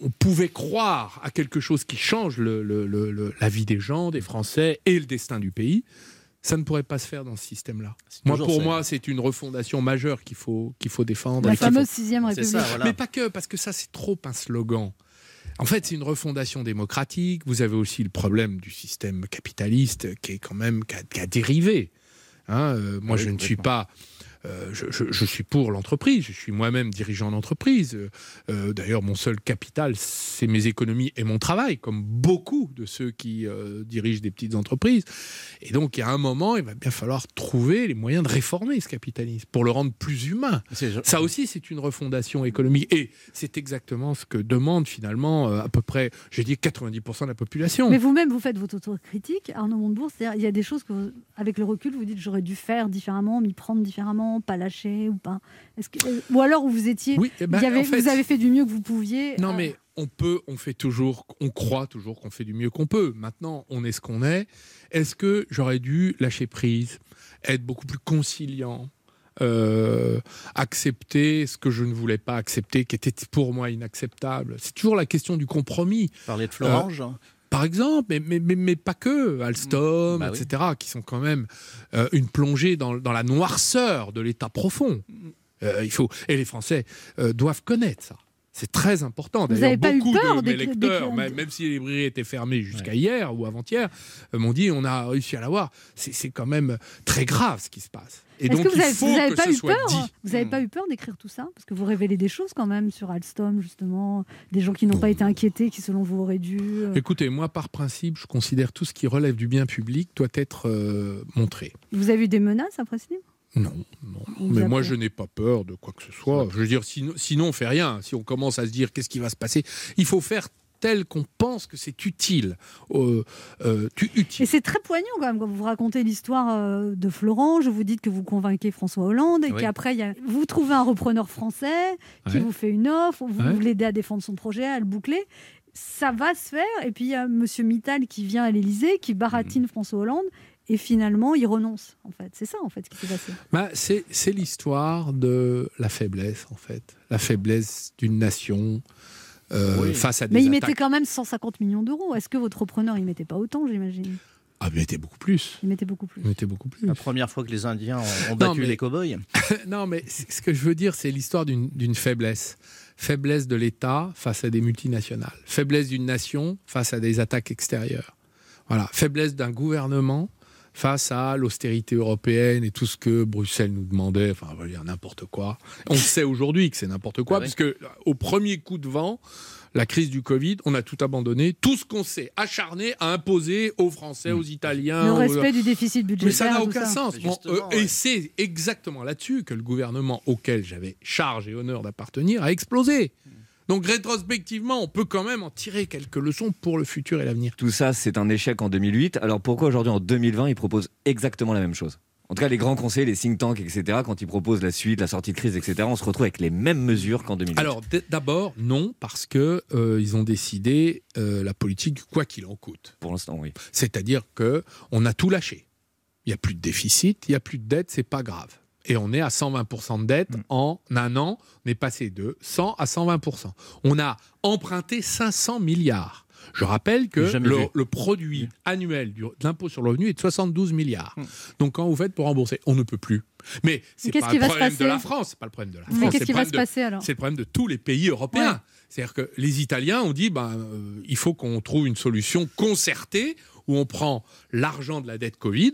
on pouvait croire à quelque chose qui change le- le- le- le- la vie des gens, des Français et le destin du pays, ça ne pourrait pas se faire dans ce système-là. Moi, pour ça. moi, c'est une refondation majeure qu'il faut, qu'il faut défendre. La qu'il faut- fameuse sixième République. ça, voilà. mais pas que, parce que ça, c'est trop un slogan. En fait, c'est une refondation démocratique. Vous avez aussi le problème du système capitaliste qui est quand même qui a, qui a dérivé. Hein, euh, moi, oui, je ne suis pas. Euh, je, je- je suis pour l'entreprise. Je suis moi-même dirigeant d'entreprise. Euh, D'ailleurs, mon seul capital, c'est mes économies et mon travail, comme beaucoup de ceux qui euh, dirigent des petites entreprises. Et donc, il y a un moment, il va bien falloir trouver les moyens de réformer ce capitalisme pour le rendre plus humain. Ça aussi, c'est une refondation économique. Et c'est exactement ce que demande finalement euh, à peu près, j'ai dit 90% de la population. Mais vous-même, vous faites votre autocritique, Arnaud Montebourg. C'est-à-dire, il y a des choses que, vous- avec le recul, vous dites j'aurais dû faire différemment, m'y prendre différemment, pas lâcher ou pas. Est-ce que, euh, ou alors où vous étiez, Oui, eh ben, il y avait- en fait- vous avez fait du mieux que vous pouviez. Non, euh, mais on peut, on fait toujours, on croit toujours qu'on fait du mieux qu'on peut. Maintenant, on est ce qu'on est. Est-ce que j'aurais dû lâcher prise, être beaucoup plus conciliant, euh, accepter ce que je ne voulais pas accepter, qui était pour moi inacceptable? C'est toujours la question du compromis. Parler de Florange. Par exemple, mais, mais, mais, mais pas que, Alstom, Bah oui. etc., qui sont quand même euh, une plongée dans, dans la noirceur de l'état profond. Euh, il faut, et les Français euh, doivent connaître ça. C'est très important. Vous D'ailleurs, avez pas eu beaucoup peur de mes lecteurs, même, si les librairies étaient fermées jusqu'à hier ou avant-hier, m'ont dit on a réussi à l'avoir. C'est c'est quand même très grave ce qui se passe. Et Est-ce donc que vous il avez, faut vous avez que pas eu peur dit. Vous n'avez pas eu peur d'écrire tout ça? Parce que vous révélez des choses quand même sur Alstom, justement, des gens qui n'ont pas été inquiétés, qui selon vous auraient dû. euh, Écoutez, moi par principe, je considère tout ce qui relève du bien public doit être euh, montré. Vous avez eu des menaces après ce livre? Non, non. Mais moi, je n'ai pas peur de quoi que ce soit. Je veux dire, sinon, sinon on fait rien. Si on commence à se dire qu'est-ce qui va se passer, il faut faire tel qu'on pense que c'est utile. Euh, euh, tu- Et utile. c'est très poignant quand même quand vous racontez l'histoire euh, de Florent. Je vous dites que vous convainquez François Hollande et Oui. qu'après a- vous trouvez un repreneur français qui Ouais. vous fait une offre, vous, Ouais. vous l'aidez à défendre son projet, à le boucler. Ça va se faire. Et puis il y a Monsieur Mittal qui vient à l'Élysée, qui baratine François Hollande. Et finalement, il renonce. En fait, c'est ça en fait ce qui s'est passé. Bah, c'est l'histoire de la faiblesse, en fait. La faiblesse d'une nation euh, face à des Mais il attaques. mettait quand même 150 millions d'euros. Est-ce que votre repreneur il mettait pas autant, j'imagine? Ah, mais beaucoup plus. Ils mettaient beaucoup plus. Mettez beaucoup plus. La première fois que les Indiens ont, Non, battu mais- les cow-boys. non, mais ce que je veux dire, c'est l'histoire d'une d'une faiblesse. Faiblesse de l'État face à des multinationales. Faiblesse d'une nation face à des attaques extérieures. Voilà. Faiblesse d'un gouvernement face à l'austérité européenne et tout ce que Bruxelles nous demandait. Enfin, on va dire n'importe quoi. On sait aujourd'hui que c'est n'importe quoi, Ah parce que au premier coup de vent, la crise du Covid, on a tout abandonné. Tout ce qu'on s'est acharné à imposer aux Français, aux Italiens. Le aux- respect du déficit budgétaire. mais ça n'a aucun ça. sens. Bon, euh, ouais. Et c'est exactement là-dessus que le gouvernement auquel j'avais charge et honneur d'appartenir a explosé. Donc rétrospectivement, on peut quand même en tirer quelques leçons pour le futur et l'avenir. Tout ça, c'est un échec en 2008. Alors pourquoi aujourd'hui, en 2020, ils proposent exactement la même chose? En tout cas, les grands conseils, les think tanks, etc., quand ils proposent la suite, la sortie de crise, etc., on se retrouve avec les mêmes mesures qu'en 2008. Alors d'abord, non, parce que euh, ils ont décidé euh, la politique quoi qu'il en coûte. pour l'instant, oui. C'est-à-dire que on a tout lâché. Il n'y a plus de déficit, il n'y a plus de dette, c'est pas grave. Et on est à 120% de dette en un an. On est passé de 100 à 120%. On a emprunté 500 milliards. Je rappelle que le, produit annuel du- de l'impôt sur le revenu est de 72 milliards. Donc quand vous faites pour rembourser, on ne peut plus. Mais c'est pas le problème de la France, c'est pas le problème de la Mais France. qu'est-ce c'est qui le va problème se de- passer alors c'est le problème de tous les pays européens. Ouais. C'est-à-dire que les Italiens ont dit ben, euh, il faut qu'on trouve une solution concertée où on prend l'argent de la dette Covid,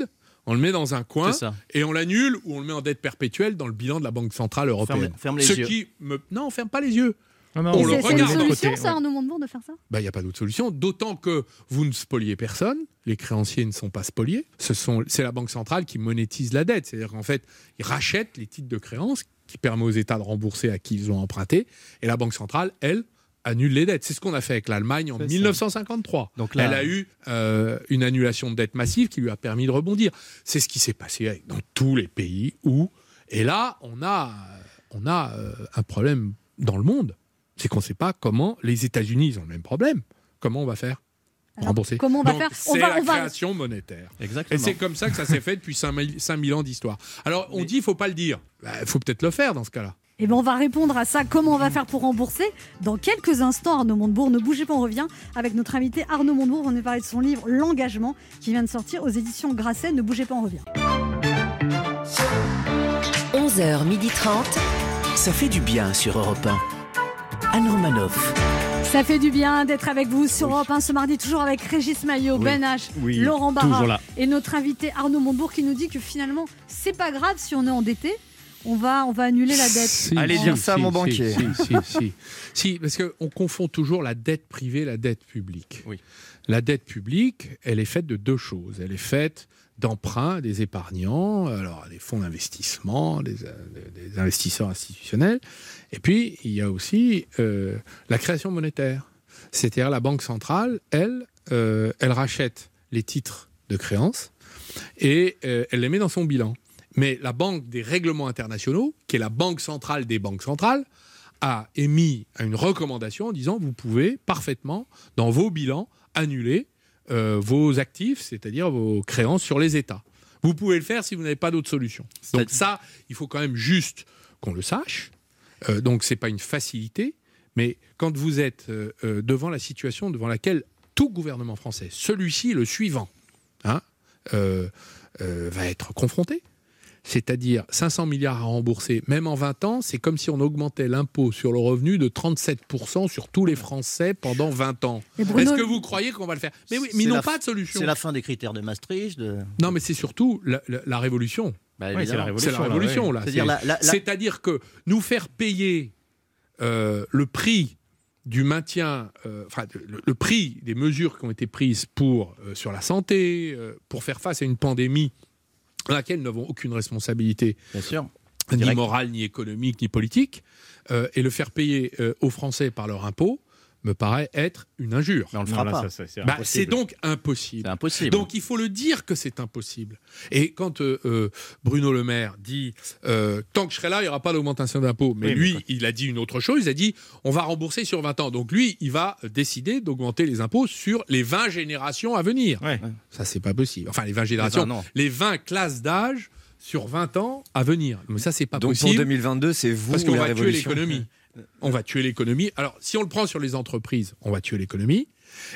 on le met dans un coin et on l'annule ou on le met en dette perpétuelle dans le bilan de la Banque Centrale Européenne. Ferme- ferme les Ce yeux. qui me... Non, on ferme pas les yeux. Non, non, On le c'est- C'est une regarde. solution, ça. Arnaud Montebourg, de faire ça? Ben, Il n'y a pas d'autre solution, d'autant que vous ne spoliez personne, les créanciers ne sont pas spoliés, Ce sont- c'est la Banque centrale qui monétise la dette, c'est-à-dire qu'en fait, ils rachètent les titres de créance qui permet aux États de rembourser à qui ils ont emprunté, et la Banque centrale, elle, annule les dettes. C'est ce qu'on a fait avec l'Allemagne en C'est ça. 1953. Donc là- elle a eu euh, une annulation de dette massive qui lui a permis de rebondir. C'est ce qui s'est passé dans tous les pays où, et là, on a, on a euh, un problème dans le monde. C'est qu'on ne sait pas comment les États-Unis ils ont le même problème. Comment on va faire rembourser comment on va Donc, faire On C'est va- la on va- création monétaire. Et Exactement. c'est comme ça que ça s'est fait depuis 5000 5000 ans d'histoire. Alors on dit il faut pas le dire. Il faut peut-être le faire dans ce cas-là. Eh ben, on va répondre à ça. Comment on va faire pour rembourser? Dans quelques instants, Arnaud Montebourg. Ne bougez pas, on revient avec notre invité Arnaud Montebourg. On est parlé de son livre L'engagement qui vient de sortir aux éditions Grasset. Ne bougez pas, on revient. 11h30. Ça fait du bien sur Europe 1. Anne Romanoff. Ça fait du bien d'être avec vous sur Europe 1 ce mardi, toujours avec Régis Maillot, Oui. Ben H, Oui, Laurent Barra et notre invité Arnaud Montebourg qui nous dit que finalement, c'est pas grave si on est endetté. On va, on va annuler la dette. Si, Allez si, dire ça à mon banquier. Si, si, si. Si, parce qu'on confond toujours la dette privée et la dette publique. Oui. La dette publique, elle est faite de deux choses. Elle est faite d'emprunts des épargnants, alors des fonds d'investissement, des, des investisseurs institutionnels. Et puis, il y a aussi euh, la création monétaire. C'est-à-dire la Banque centrale, elle, euh, elle rachète les titres de créance et euh, elle les met dans son bilan. Mais la Banque des règlements internationaux, qui est la banque centrale des banques centrales, a émis une recommandation en disant vous pouvez parfaitement, dans vos bilans, annuler euh, vos actifs, c'est-à-dire vos créances sur les États. Vous pouvez le faire si vous n'avez pas d'autre solution. Donc ça, il faut quand même juste qu'on le sache. Euh, donc c'est pas une facilité, mais quand vous êtes euh, devant la situation devant laquelle tout gouvernement français, celui-ci, le suivant, hein, va être confronté, c'est-à-dire 500 milliards à rembourser, même en 20 ans, c'est comme si on augmentait l'impôt sur le revenu de 37% sur tous les Français pendant 20 ans. Est-ce que vous croyez qu'on va le faire? Mais oui, mais C'est ils n'ont pas de solution. C'est la fin des critères de Maastricht. De... Non, mais c'est surtout la, la- la révolution. Bah, c'est la là, révolution, ouais. là. C'est-à-dire la- que nous faire payer euh, le prix du maintien, euh, enfin le, le prix des mesures qui ont été prises pour euh, sur la santé, euh, pour faire face à une pandémie dans laquelle nous n'avons aucune responsabilité, Bien sûr. ni morale, ni économique, ni politique, euh, et le faire payer euh, aux Français par leur impôt me paraît être une injure. Mais on le fera pas. c'est Bah, c'est donc impossible. C'est impossible. Donc il faut le dire que c'est impossible. Et quand euh, euh, Bruno Le Maire dit euh, tant que je serai là, il n'y aura pas d'augmentation d'impôts, mais Oui, lui, il a dit une autre chose. Il a dit on va rembourser sur 20 ans. Donc lui, il va décider d'augmenter les impôts sur les 20 générations à venir. Ouais. Ça, c'est pas possible. Enfin, les 20 générations, non. les 20 classes d'âge sur 20 ans à venir. Mais ça, c'est pas Donc pour possible. 2022, c'est vous Parce qu'on la va tuer révolution. l'économie. On va tuer l'économie. Alors, si on le prend sur les entreprises, on va tuer l'économie.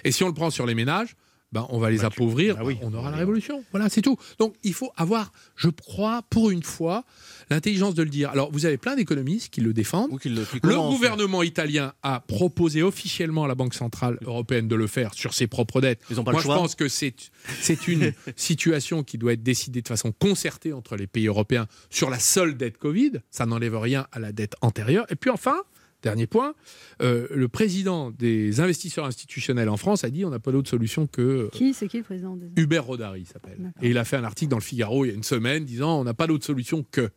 Et si on le prend sur les ménages, ben, on va les appauvrir, bah oui. on aura la révolution. Voilà, c'est tout. Donc il faut avoir, je crois, pour une fois, l'intelligence de le dire. Alors vous avez plein d'économistes qui le défendent. Ou le, gouvernement italien a proposé officiellement à la Banque centrale européenne de le faire sur ses propres dettes. Ils ont pas Moi, le je choix. pense que c'est c'est une situation qui doit être décidée de façon concertée entre les pays européens sur la seule dette Covid. Ça n'enlève rien à la dette antérieure. Et puis enfin, dernier point, euh, le président des investisseurs institutionnels en France a dit on n'a pas d'autre solution que Qui C'est qui le président des... Hubert Rodari s'appelle. Et il a fait un article dans le Figaro il y a une semaine disant on n'a pas d'autre solution que.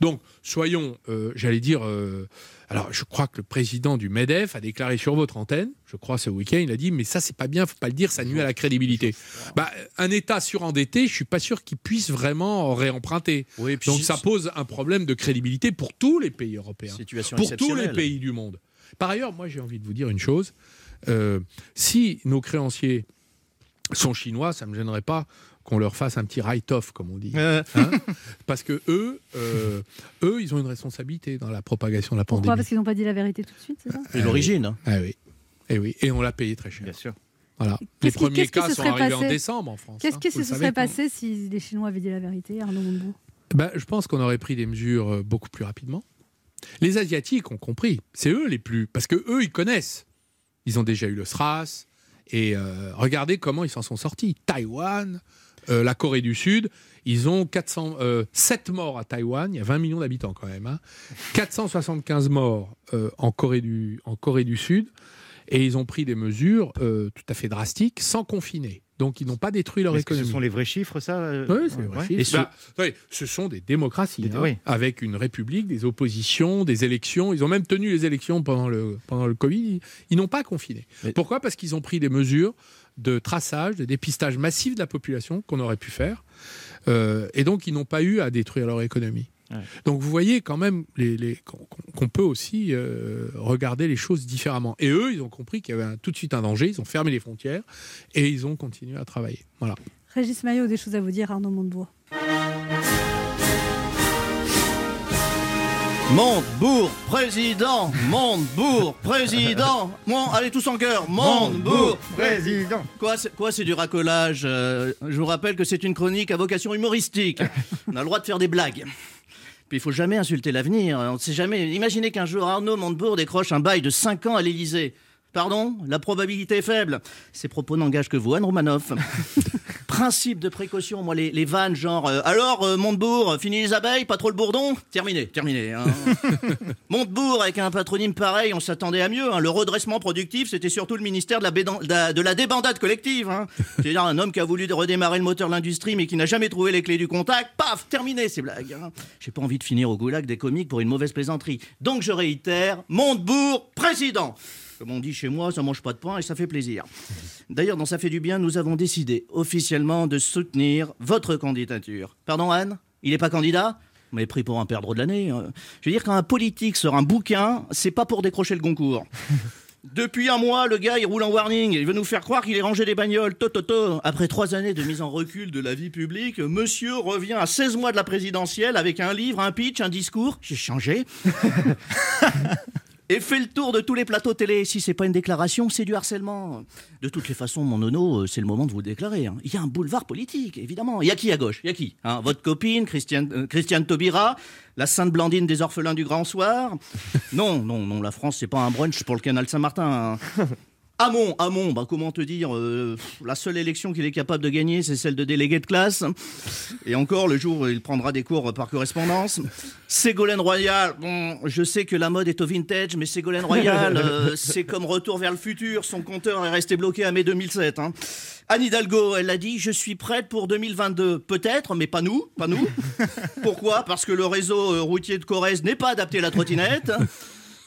Donc soyons, euh, j'allais dire, euh, alors je crois que le président du Medef a déclaré sur votre antenne, je crois ce week-end, il a dit mais ça c'est pas bien, faut pas le dire, ça nuit à la crédibilité. Bah, un État surendetté, je suis pas sûr qu'il puisse vraiment réemprunter. Oui, puis Donc ça pose un problème de crédibilité pour tous les pays européens Situation pour tous les pays du monde. Par ailleurs, moi j'ai envie de vous dire une chose. Euh, si nos créanciers sont chinois, ça ne me gênerait pas qu'on leur fasse un petit write-off, comme on dit. Hein Parce que eux, euh, eux, ils ont une responsabilité dans la propagation de la Pourquoi pandémie. Parce qu'ils n'ont pas dit la vérité tout de suite, c'est ça et l'origine. hein. Ah oui. Et oui. Et on l'a payé très cher. Bien sûr. Voilà. Les Qu'est-ce qui- premiers cas se sont serait arrivés en passé décembre en France. Qu'est-ce hein. qui se serait passé si les Chinois avaient dit la vérité, Arnaud Montebourg Ben, je pense qu'on aurait pris des mesures euh, beaucoup plus rapidement. Les Asiatiques ont compris. C'est eux les plus. Parce que eux, ils connaissent. Ils ont déjà eu le SRAS. Et euh, regardez comment ils s'en sont sortis. Taïwan, euh, la Corée du Sud, ils ont 400, euh, 7 morts à Taïwan. Il y a 20 millions d'habitants quand même. hein. 475 morts euh, en, Corée du, en Corée du Sud. Et ils ont pris des mesures euh, tout à fait drastiques sans confiner. Donc ils n'ont pas détruit leur économie. ce sont les vrais chiffres, ça euh, Oui, c'est ouais, vrai. ouais. Et ce... ce sont des démocraties, Des- hein, oui. avec une république, des oppositions, des élections. Ils ont même tenu les élections pendant le, pendant le Covid. Ils, ils n'ont pas confiné. Mais- Pourquoi? Parce qu'ils ont pris des mesures de traçage, de dépistage massif de la population qu'on aurait pu faire. Euh, et donc, ils n'ont pas eu à détruire leur économie. Ouais. Donc, vous voyez quand même les, les- qu'on qu'on peut aussi euh, regarder les choses différemment. Et eux, ils ont compris qu'il y avait un- tout de suite un danger. Ils ont fermé les frontières et ils ont continué à travailler. Voilà. Régis Maillot, des choses à vous dire, Arnaud Montebourg. Montebourg, président Montebourg, président Mon... Allez tous en chœur Montebourg président. Quoi, c'est, quoi, c'est du racolage euh, Je vous rappelle que c'est une chronique à vocation humoristique. On a le droit de faire des blagues. Puis il faut jamais insulter l'avenir. On ne sait jamais. Imaginez qu'un jour Arnaud Montebourg décroche un bail de 5 ans à l'Élysée. Pardon La probabilité est faible. Ces propos n'engagent que vous, Anne Romanoff. Principe de précaution, moi, les, les vannes, genre euh, Alors, euh, Montebourg, fini les abeilles, pas trop le bourdon? Terminé, terminé. hein. Montebourg, avec un patronyme pareil, on s'attendait à mieux. hein. Le redressement productif, c'était surtout le ministère de la, bédan- de la- de la débandade collective. hein. C'est-à-dire un homme qui a voulu redémarrer le moteur de l'industrie, mais qui n'a jamais trouvé les clés du contact. Paf, terminé ces blagues. J'ai pas envie de finir au goulag des comiques pour une mauvaise plaisanterie. Donc je réitère, Montebourg, président comme on dit chez moi, ça mange pas de pain et ça fait plaisir. D'ailleurs, dans Ça fait du bien, nous avons décidé officiellement de soutenir votre candidature. Pardon, Anne? Il n'est pas candidat? M'avez pris pour un perdreau de l'année. hein. Je veux dire, quand un politique sort un bouquin, c'est pas pour décrocher le concours. Depuis un mois, le gars, il roule en warning. Il veut nous faire croire qu'il est rangé des bagnoles. Toto. Après trois années de mise en recul de la vie publique, monsieur revient à 16 mois de la présidentielle avec un livre, un pitch, un discours. J'ai changé. Et fait le tour de tous les plateaux télé. Si c'est pas une déclaration, c'est du harcèlement. De toutes les façons, mon nono, euh, c'est le moment de vous déclarer. hein. Il y a un boulevard politique, évidemment. Il y a qui à gauche? Il y a qui? Hein, Votre copine, Christiane, euh, Christiane Taubira La sainte Blandine des orphelins du Grand Soir? Non, non, non, la France, c'est pas un brunch pour le canal Saint-Martin. hein. Hamon, Hamon, bah comment te dire, euh, la seule élection qu'il est capable de gagner, c'est celle de délégué de classe. Et encore, le jour où il prendra des cours par correspondance. Ségolène Royal, bon, je sais que la mode est au vintage, mais Ségolène Royal, euh, c'est comme retour vers le futur, son compteur est resté bloqué à mai 2007. Hein. Anne Hidalgo, elle a dit, je suis prête pour 2022. Peut-être, mais pas nous, pas nous. Pourquoi? Parce que le réseau euh, routier de Corrèze n'est pas adapté à la trottinette.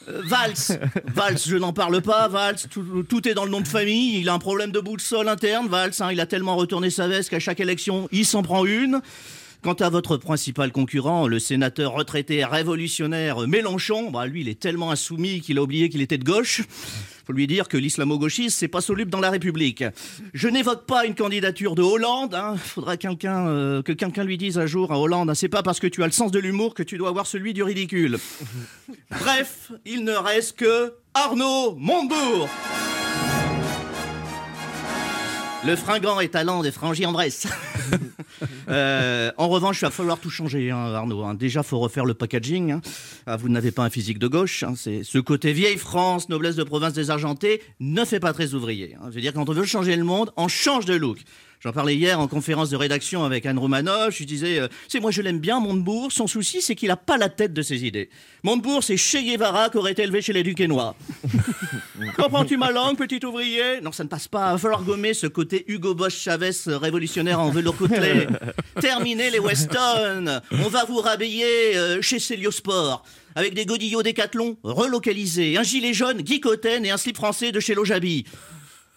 Euh, Valls, Valls, je n'en parle pas. Valls, tout, tout est dans le nom de famille. Il a un problème de bout de sol interne. Valls, hein, il a tellement retourné sa veste qu'à chaque élection, il s'en prend une. Quant à votre principal concurrent, le sénateur retraité révolutionnaire Mélenchon, bah lui, il est tellement insoumis qu'il a oublié qu'il était de gauche. Faut lui dire que l'islamo-gauchisme, c'est pas soluble dans la République. Je n'évoque pas une candidature de Hollande. Hein. Faudra quelqu'un euh, que quelqu'un lui dise un jour à Hollande. c'est pas parce que tu as le sens de l'humour que tu dois avoir celui du ridicule. Bref, il ne reste que Arnaud Montebourg. Le fringant est talent des frangies en Bresse. Euh, en revanche, il va falloir tout changer, hein, Arnaud. hein. Déjà, faut refaire le packaging. hein. Ah, vous n'avez pas un physique de gauche. hein. C'est ce côté vieille France, noblesse de province désargentée, ne fait pas très ouvrier. Je veux dire, quand on veut changer le monde, on change de look. J'en parlais hier en conférence de rédaction avec Anne Romanoff. Je disais, euh, c'est moi je l'aime bien, Montebourg. Son souci, c'est qu'il a pas la tête de ses idées. Montebourg, c'est Che Guevara qui aurait été élevé chez les Duquesnois. Comprends-tu ma langue, petit ouvrier? Non, ça ne passe pas. Il va falloir gommer ce côté Hugo Boss Chavez euh, révolutionnaire en velours côtelé. Terminez les Weston. On va vous rhabiller euh, chez Céliosport. Avec des godillots décathlon relocalisés, un gilet jaune Guy Cotten et un slip français de chez Lojabi.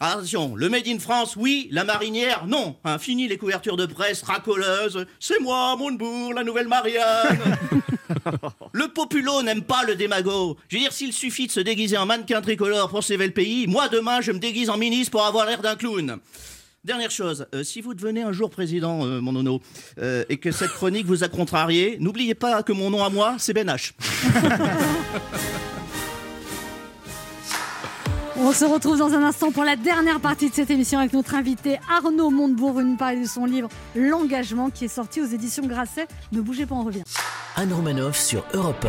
Attention, le Made in France, oui, la marinière, non. Hein, fini les couvertures de presse racoleuses. C'est moi, Montebourg, la nouvelle Marianne. le populo n'aime pas le démago. Je veux dire, s'il suffit de se déguiser en mannequin tricolore pour sauver le pays, moi demain, je me déguise en ministre pour avoir l'air d'un clown. Dernière chose, euh, si vous devenez un jour président, euh, mon nono, euh, et que cette chronique vous a contrarié, n'oubliez pas que mon nom à moi, c'est Ben H. On se retrouve dans un instant pour la dernière partie de cette émission avec notre invité Arnaud Montebourg, venu nous parler de son livre L'engagement qui est sorti aux éditions Grasset. Ne bougez pas, on revient. Anne Romanoff sur Europe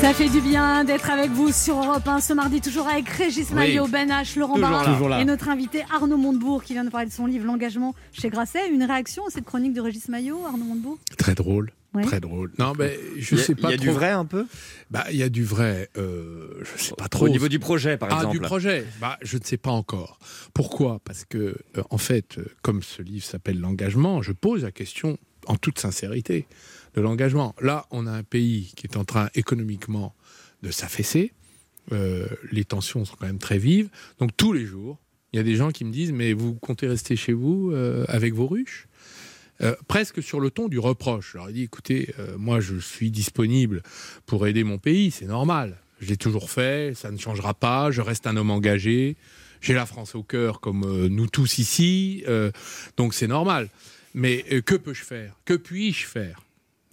Ça fait du bien d'être avec vous sur Europe 1 ce mardi, toujours avec Régis Oui. Maillot, Ben H, Laurent Barra et notre invité Arnaud Montebourg qui vient de parler de son livre L'engagement chez Grasset. Une réaction à cette chronique de Régis Maillot, Arnaud Montebourg? Très drôle. Ouais. Très drôle. Non, mais je Il y a- sais pas il y a du vrai un peu? Bah, il y a du vrai. Euh, je sais pas trop. Au niveau du projet, par ah, exemple. du projet. Bah, je ne sais pas encore. Pourquoi? Parce que, euh, en fait, euh, comme ce livre s'appelle l'engagement, je pose la question en toute sincérité de l'engagement. Là, on a un pays qui est en train économiquement de s'affaisser. Euh, les tensions sont quand même très vives. Donc tous les jours, il y a des gens qui me disent mais vous comptez rester chez vous euh, avec vos ruches? Euh, presque sur le ton du reproche. Je leur ai dit, écoutez, euh, moi je suis disponible pour aider mon pays, c'est normal. Je l'ai toujours fait, ça ne changera pas, je reste un homme engagé, j'ai la France au cœur comme euh, nous tous ici, euh, donc c'est normal. Mais euh, que peux-je faire? Que puis-je faire?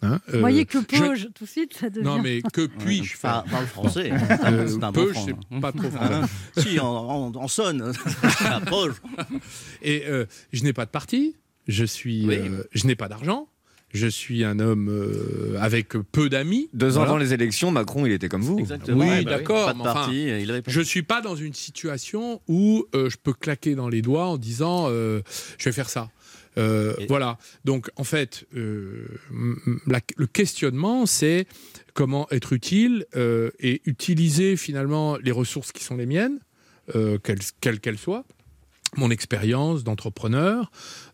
Hein, Vous euh, voyez que je- Poge, tout de suite, ça devient... Non, mais que puis-je faire? Parle français. Euh, C'est un bon peu, je hein. sais pas trop français. si, on, on- on sonne. Et euh, je n'ai pas de parti, je suis, Oui. euh, je n'ai pas d'argent, je suis un homme euh, avec peu d'amis. Deux ans Voilà. avant les élections, Macron, il était comme vous. Exactement. Oui, Ouais, bah d'accord. Pas de mais enfin, parti, il avait pas- je suis pas dans une situation où euh, je peux claquer dans les doigts en disant euh, je vais faire ça. Euh, Et- Voilà. Donc en fait, euh, la- le questionnement, c'est comment être utile euh, et utiliser finalement les ressources qui sont les miennes, euh, quelles quelles qu'elles soient. Mon expérience d'entrepreneur,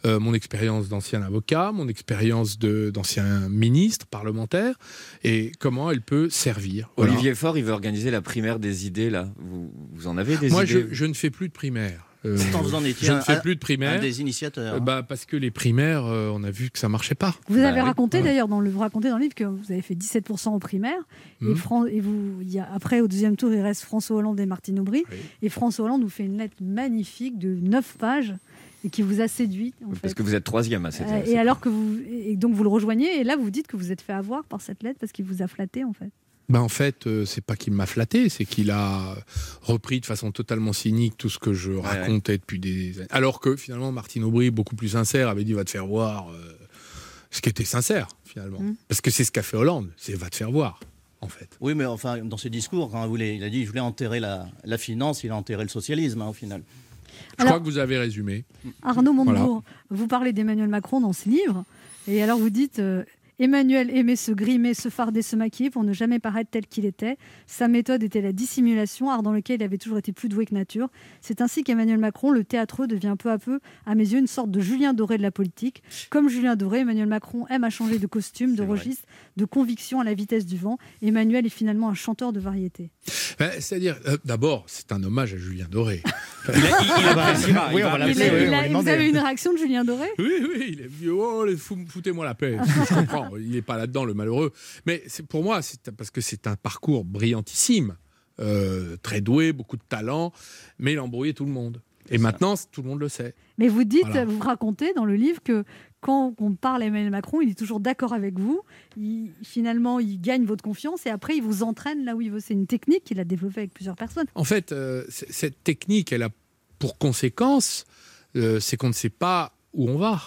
euh, mon expérience d'ancien avocat, mon expérience de- d'ancien ministre parlementaire, et comment elle peut servir. Voilà. Olivier Faure, il veut organiser la primaire des idées, là. Vous, vous en avez des Moi, idées je, je ne fais plus de primaire. Euh, vous en je ne fais plus de primaire. Un des initiateurs. Euh, bah, parce que les primaires, euh, on a vu que ça marchait pas. Vous Bah avez oui. raconté Ouais. d'ailleurs dans le vous racontez dans le livre que vous avez fait 17% aux primaires et. Fran- et vous il y a, après au deuxième tour il reste François Hollande et Martine Aubry Oui. et François Hollande nous fait une lettre magnifique de 9 pages et qui vous a séduit en Parce fait. que vous êtes troisième à cette Euh, et alors que vous et donc vous le rejoignez et là vous dites que vous êtes fait avoir par cette lettre parce qu'il vous a flatté en fait. Ben, en fait, euh, c'est pas qu'il m'a flatté, c'est qu'il a repris de façon totalement cynique tout ce que je racontais depuis des années. Alors que finalement, Martine Aubry, beaucoup plus sincère, avait dit va te faire voir. euh, ce qui était sincère finalement, Mm. parce que c'est ce qu'a fait Hollande, c'est va te faire voir. En fait. Oui, mais enfin, dans ses discours, quand il, voulait, il a dit je voulais enterrer la, la finance, il a enterré le socialisme, hein, au final. Je Alors- crois que vous avez résumé. Arnaud Voilà. Montebourg, vous parlez d'Emmanuel Macron dans ce livre, et alors vous dites euh, Emmanuel aimait se grimer, se farder, se maquiller pour ne jamais paraître tel qu'il était. Sa méthode était la dissimulation, art dans lequel il avait toujours été plus doué que nature. C'est ainsi qu'Emmanuel Macron, le théâtreux, devient peu à peu, à mes yeux, une sorte de Julien Doré de la politique. Comme Julien Doré, Emmanuel Macron aime à changer de costume, de registre, de conviction à la vitesse du vent. Emmanuel est finalement un chanteur de variété. Ben, C'est-à-dire, euh, d'abord, c'est un hommage à Julien Doré. Il appréciera. Oui, on va Il a- a- vous avez une réaction de Julien Doré? Oui, oui, il est vieux. Oh, foutez-moi la paix. Je comprends. Il n'est pas là-dedans, le malheureux. Mais c'est pour moi, c'est parce que c'est un parcours brillantissime, euh, très doué, beaucoup de talent, mais il a embrouillé tout le monde. Et maintenant, tout le monde le sait. Mais vous dites, Voilà. vous racontez dans le livre que quand on parle à Emmanuel Macron, il est toujours d'accord avec vous. Il- finalement, il gagne votre confiance et après, il vous entraîne là où il veut. C'est une technique qu'il a développée avec plusieurs personnes. En fait, euh, cette technique, elle a pour conséquence euh, c'est qu'on ne sait pas où on va.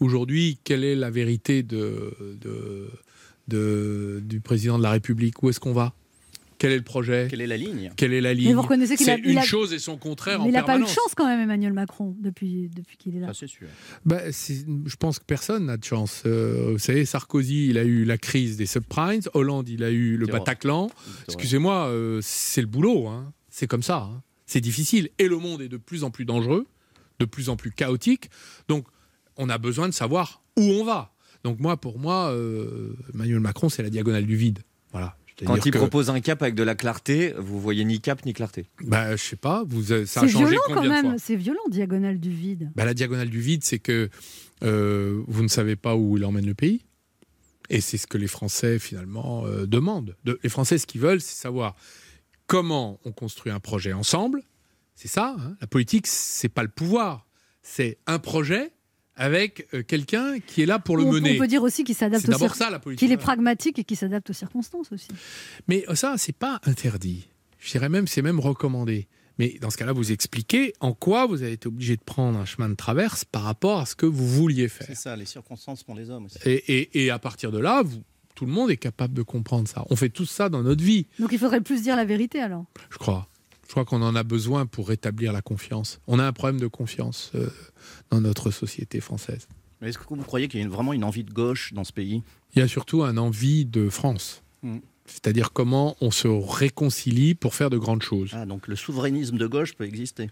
Aujourd'hui, quelle est la vérité de, de- de- du président de la République? Où est-ce qu'on va? Quel est le projet? Quelle est la ligne? Quelle est la ligne Mais vous reconnaissez qu'il a- il une a- chose et son contraire Mais en il n'a pas eu de permanence. chance quand même, Emmanuel Macron, depuis, depuis qu'il est là. c'est sûr. Bah, c'est- je pense que personne n'a de chance. Euh, vous savez, Sarkozy, il a eu la crise des subprimes. Hollande, il a eu le. Bataclan. Excusez-moi, euh, c'est le boulot. hein. C'est comme ça. hein. C'est difficile. Et le monde est de plus en plus dangereux, de plus en plus chaotique. Donc, on a besoin de savoir où on va. Donc, moi, pour moi, euh, Emmanuel Macron, c'est la diagonale du vide. Voilà. Quand il que- propose un cap avec de la clarté, vous voyez ni cap ni clarté. Bah, je sais pas. Vous, avez- ça a C'est changé violent quand combien même, c'est violent, diagonale du vide. Bah, la diagonale du vide, c'est que euh, vous ne savez pas où il emmène le pays. Et c'est ce que les Français, finalement, euh, demandent. De- les Français, ce qu'ils veulent, c'est savoir comment on construit un projet ensemble. C'est ça, hein. la politique, c'est pas le pouvoir. C'est un projet avec euh, quelqu'un qui est là pour le on, mener. on peut dire aussi qu'il s'adapte C'est aux d'abord ça, la politique. qu'il est pragmatique et qu'il s'adapte aux circonstances aussi. Mais ça, c'est pas interdit. Je dirais même, c'est même recommandé. Mais dans ce cas-là, vous expliquez en quoi vous avez été obligé de prendre un chemin de traverse par rapport à ce que vous vouliez faire. C'est ça, les circonstances font les hommes aussi. Et, et- et à partir de là, vous- tout le monde est capable de comprendre ça. On fait tout ça dans notre vie, Donc il faudrait plus dire la vérité alors. je crois. Je crois qu'on en a besoin pour rétablir la confiance. On a un problème de confiance euh, dans notre société française. Est-ce que vous croyez qu'il y a une- vraiment une envie de gauche dans ce pays? Il y a surtout un envie de France. Mm. C'est-à-dire comment on se réconcilie pour faire de grandes choses. Ah, donc le souverainisme de gauche peut exister.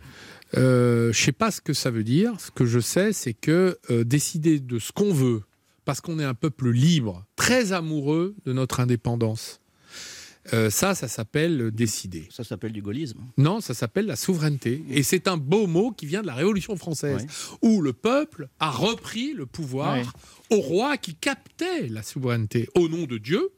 Euh, je sais pas ce que ça veut dire. Ce que je sais, c'est que euh, décider de ce qu'on veut, parce qu'on est un peuple libre, très amoureux de notre indépendance, euh, ça, ça s'appelle décider. Ça s'appelle du gaullisme. Non, ça s'appelle la souveraineté. Et c'est un beau mot qui vient de la Révolution française, où le peuple a repris le pouvoir Ouais. au roi qui captait la souveraineté au nom de Dieu.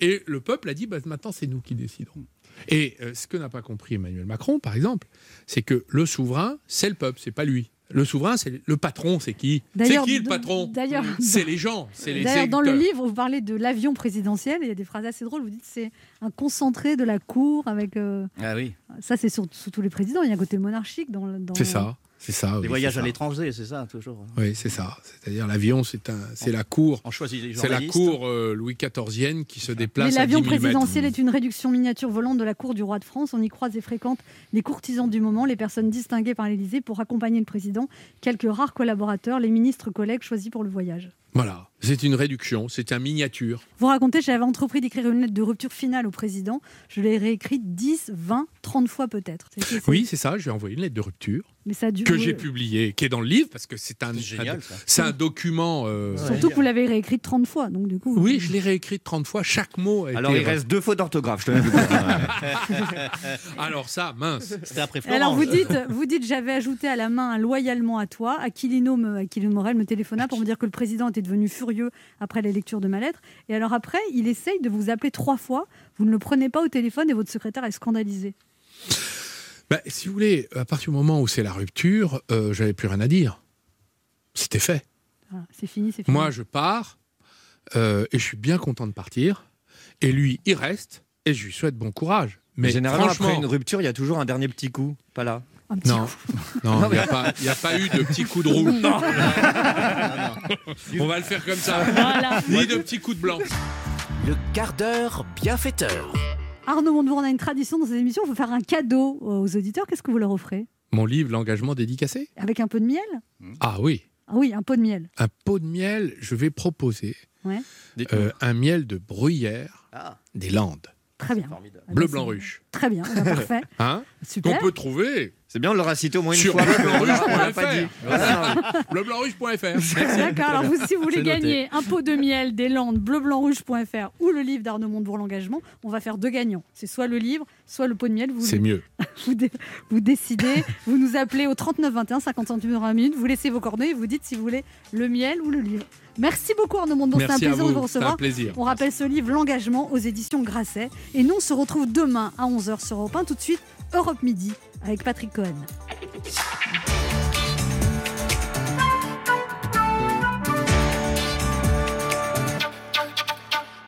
Et le peuple a dit, bah, maintenant c'est nous qui décidons. Et euh, ce que n'a pas compris Emmanuel Macron, par exemple, c'est que le souverain, c'est le peuple, c'est pas lui. Le souverain, c'est le patron, c'est qui? C'est qui le patron? d'ailleurs- C'est les gens. C'est les D'ailleurs, dans le livre, vous parlez de l'avion présidentiel, et il y a des phrases assez drôles. Vous dites que c'est un concentré de la cour avec. euh, Ah oui. Ça, c'est sur, tous les présidents. Il y a un côté monarchique dans. le- dans- C'est ça, c'est ça. oui, Les voyages à l'étranger, c'est ça, toujours. Oui, c'est ça. C'est-à-dire l'avion, c'est un, c'est la cour. On choisit les C'est la cour euh, Louis XIVienne qui se Mais déplace à 10 l'avion 000 mètres. présidentiel est une réduction miniature volante de la cour du roi de France. On y croise et fréquente les courtisans du moment, les personnes distinguées par l'Élysée pour accompagner le président, quelques rares collaborateurs, les ministres collègues choisis pour le voyage. Voilà, c'est une réduction, c'est un miniature. Vous racontez, j'avais entrepris d'écrire une lettre de rupture finale au président. Je l'ai réécrite 10, 20, 30 fois peut-être. Oui, c'est ça, je lui ai envoyé une lettre de rupture Mais ça a dû- que j'ai publiée, qui est dans le livre, parce que c'est un, génial, un- ça. c'est un document... euh, Surtout que vous l'avez réécrite 30 fois. Donc du coup, Oui, je l'ai réécrite 30 fois, chaque mot a Alors été il re- reste deux fautes d'orthographe, je dire. Alors ça, mince. C'était après Alors vous dites, vous dites, j'avais ajouté à la main un loyalement à toi. Aquilino, me, Aquilino Morel me téléphona pour me dire que le président était devenu furieux après la lecture de ma lettre. Et alors après, il essaye de vous appeler trois fois. Vous ne le prenez pas au téléphone et votre secrétaire est scandalisé. Bah, si vous voulez, à partir du moment où c'est la rupture, euh, j'avais plus rien à dire. C'était fait. Ah, c'est fini, c'est fini. Moi, je pars euh, et je suis bien content de partir. Et lui, il reste et je lui souhaite bon courage. Mais Mais généralement, après une rupture, il y a toujours un dernier petit coup. Pas là. Un petit non, coup. non, Non, il n'y a, mais- pas- il y a pas eu de petit coup de roue. On va le faire comme ça. Voilà. Ni de petits coups de blanc. Le quart d'heure bienfaiteur. Arnaud Montebourg, on a une tradition dans cette émission. Il faut faire un cadeau aux auditeurs. Qu'est-ce que vous leur offrez? Mon livre, L'engagement dédicacé? Avec un peu de miel? Ah oui, Ah oui, un pot de miel. un pot de miel, je vais proposer Ouais. euh, un miel de bruyère Ah, des Landes. Très bien. formidable. Bleu, blanc, ruche. Très bien, bah, parfait. Hein? Super. Qu'on peut trouver C'est bien, on l'aura cité au moins une sur fois. On l'a pas dit. bleublanc-rouge.fr. D'accord, alors vous, si vous voulez C'est gagner un pot de miel des Landes, bleublancrouge.fr ou le livre d'Arnaud Montebourg, l'engagement, on va faire deux gagnants. C'est soit le livre, soit le pot de miel. Vous, C'est mieux. vous, dé- vous décidez, vous nous appelez au 39 21, 50 centimes la minute, vous laissez vos coordonnées et vous dites si vous voulez le miel ou le livre. Merci beaucoup Arnaud Montebourg, c'était un plaisir de vous. C'est recevoir. un plaisir. On rappelle ce livre, L'engagement, aux éditions Grasset. Et nous, on se retrouve demain à 11h sur Europe 1. Tout de suite, Europe Midi avec Patrick Cohen.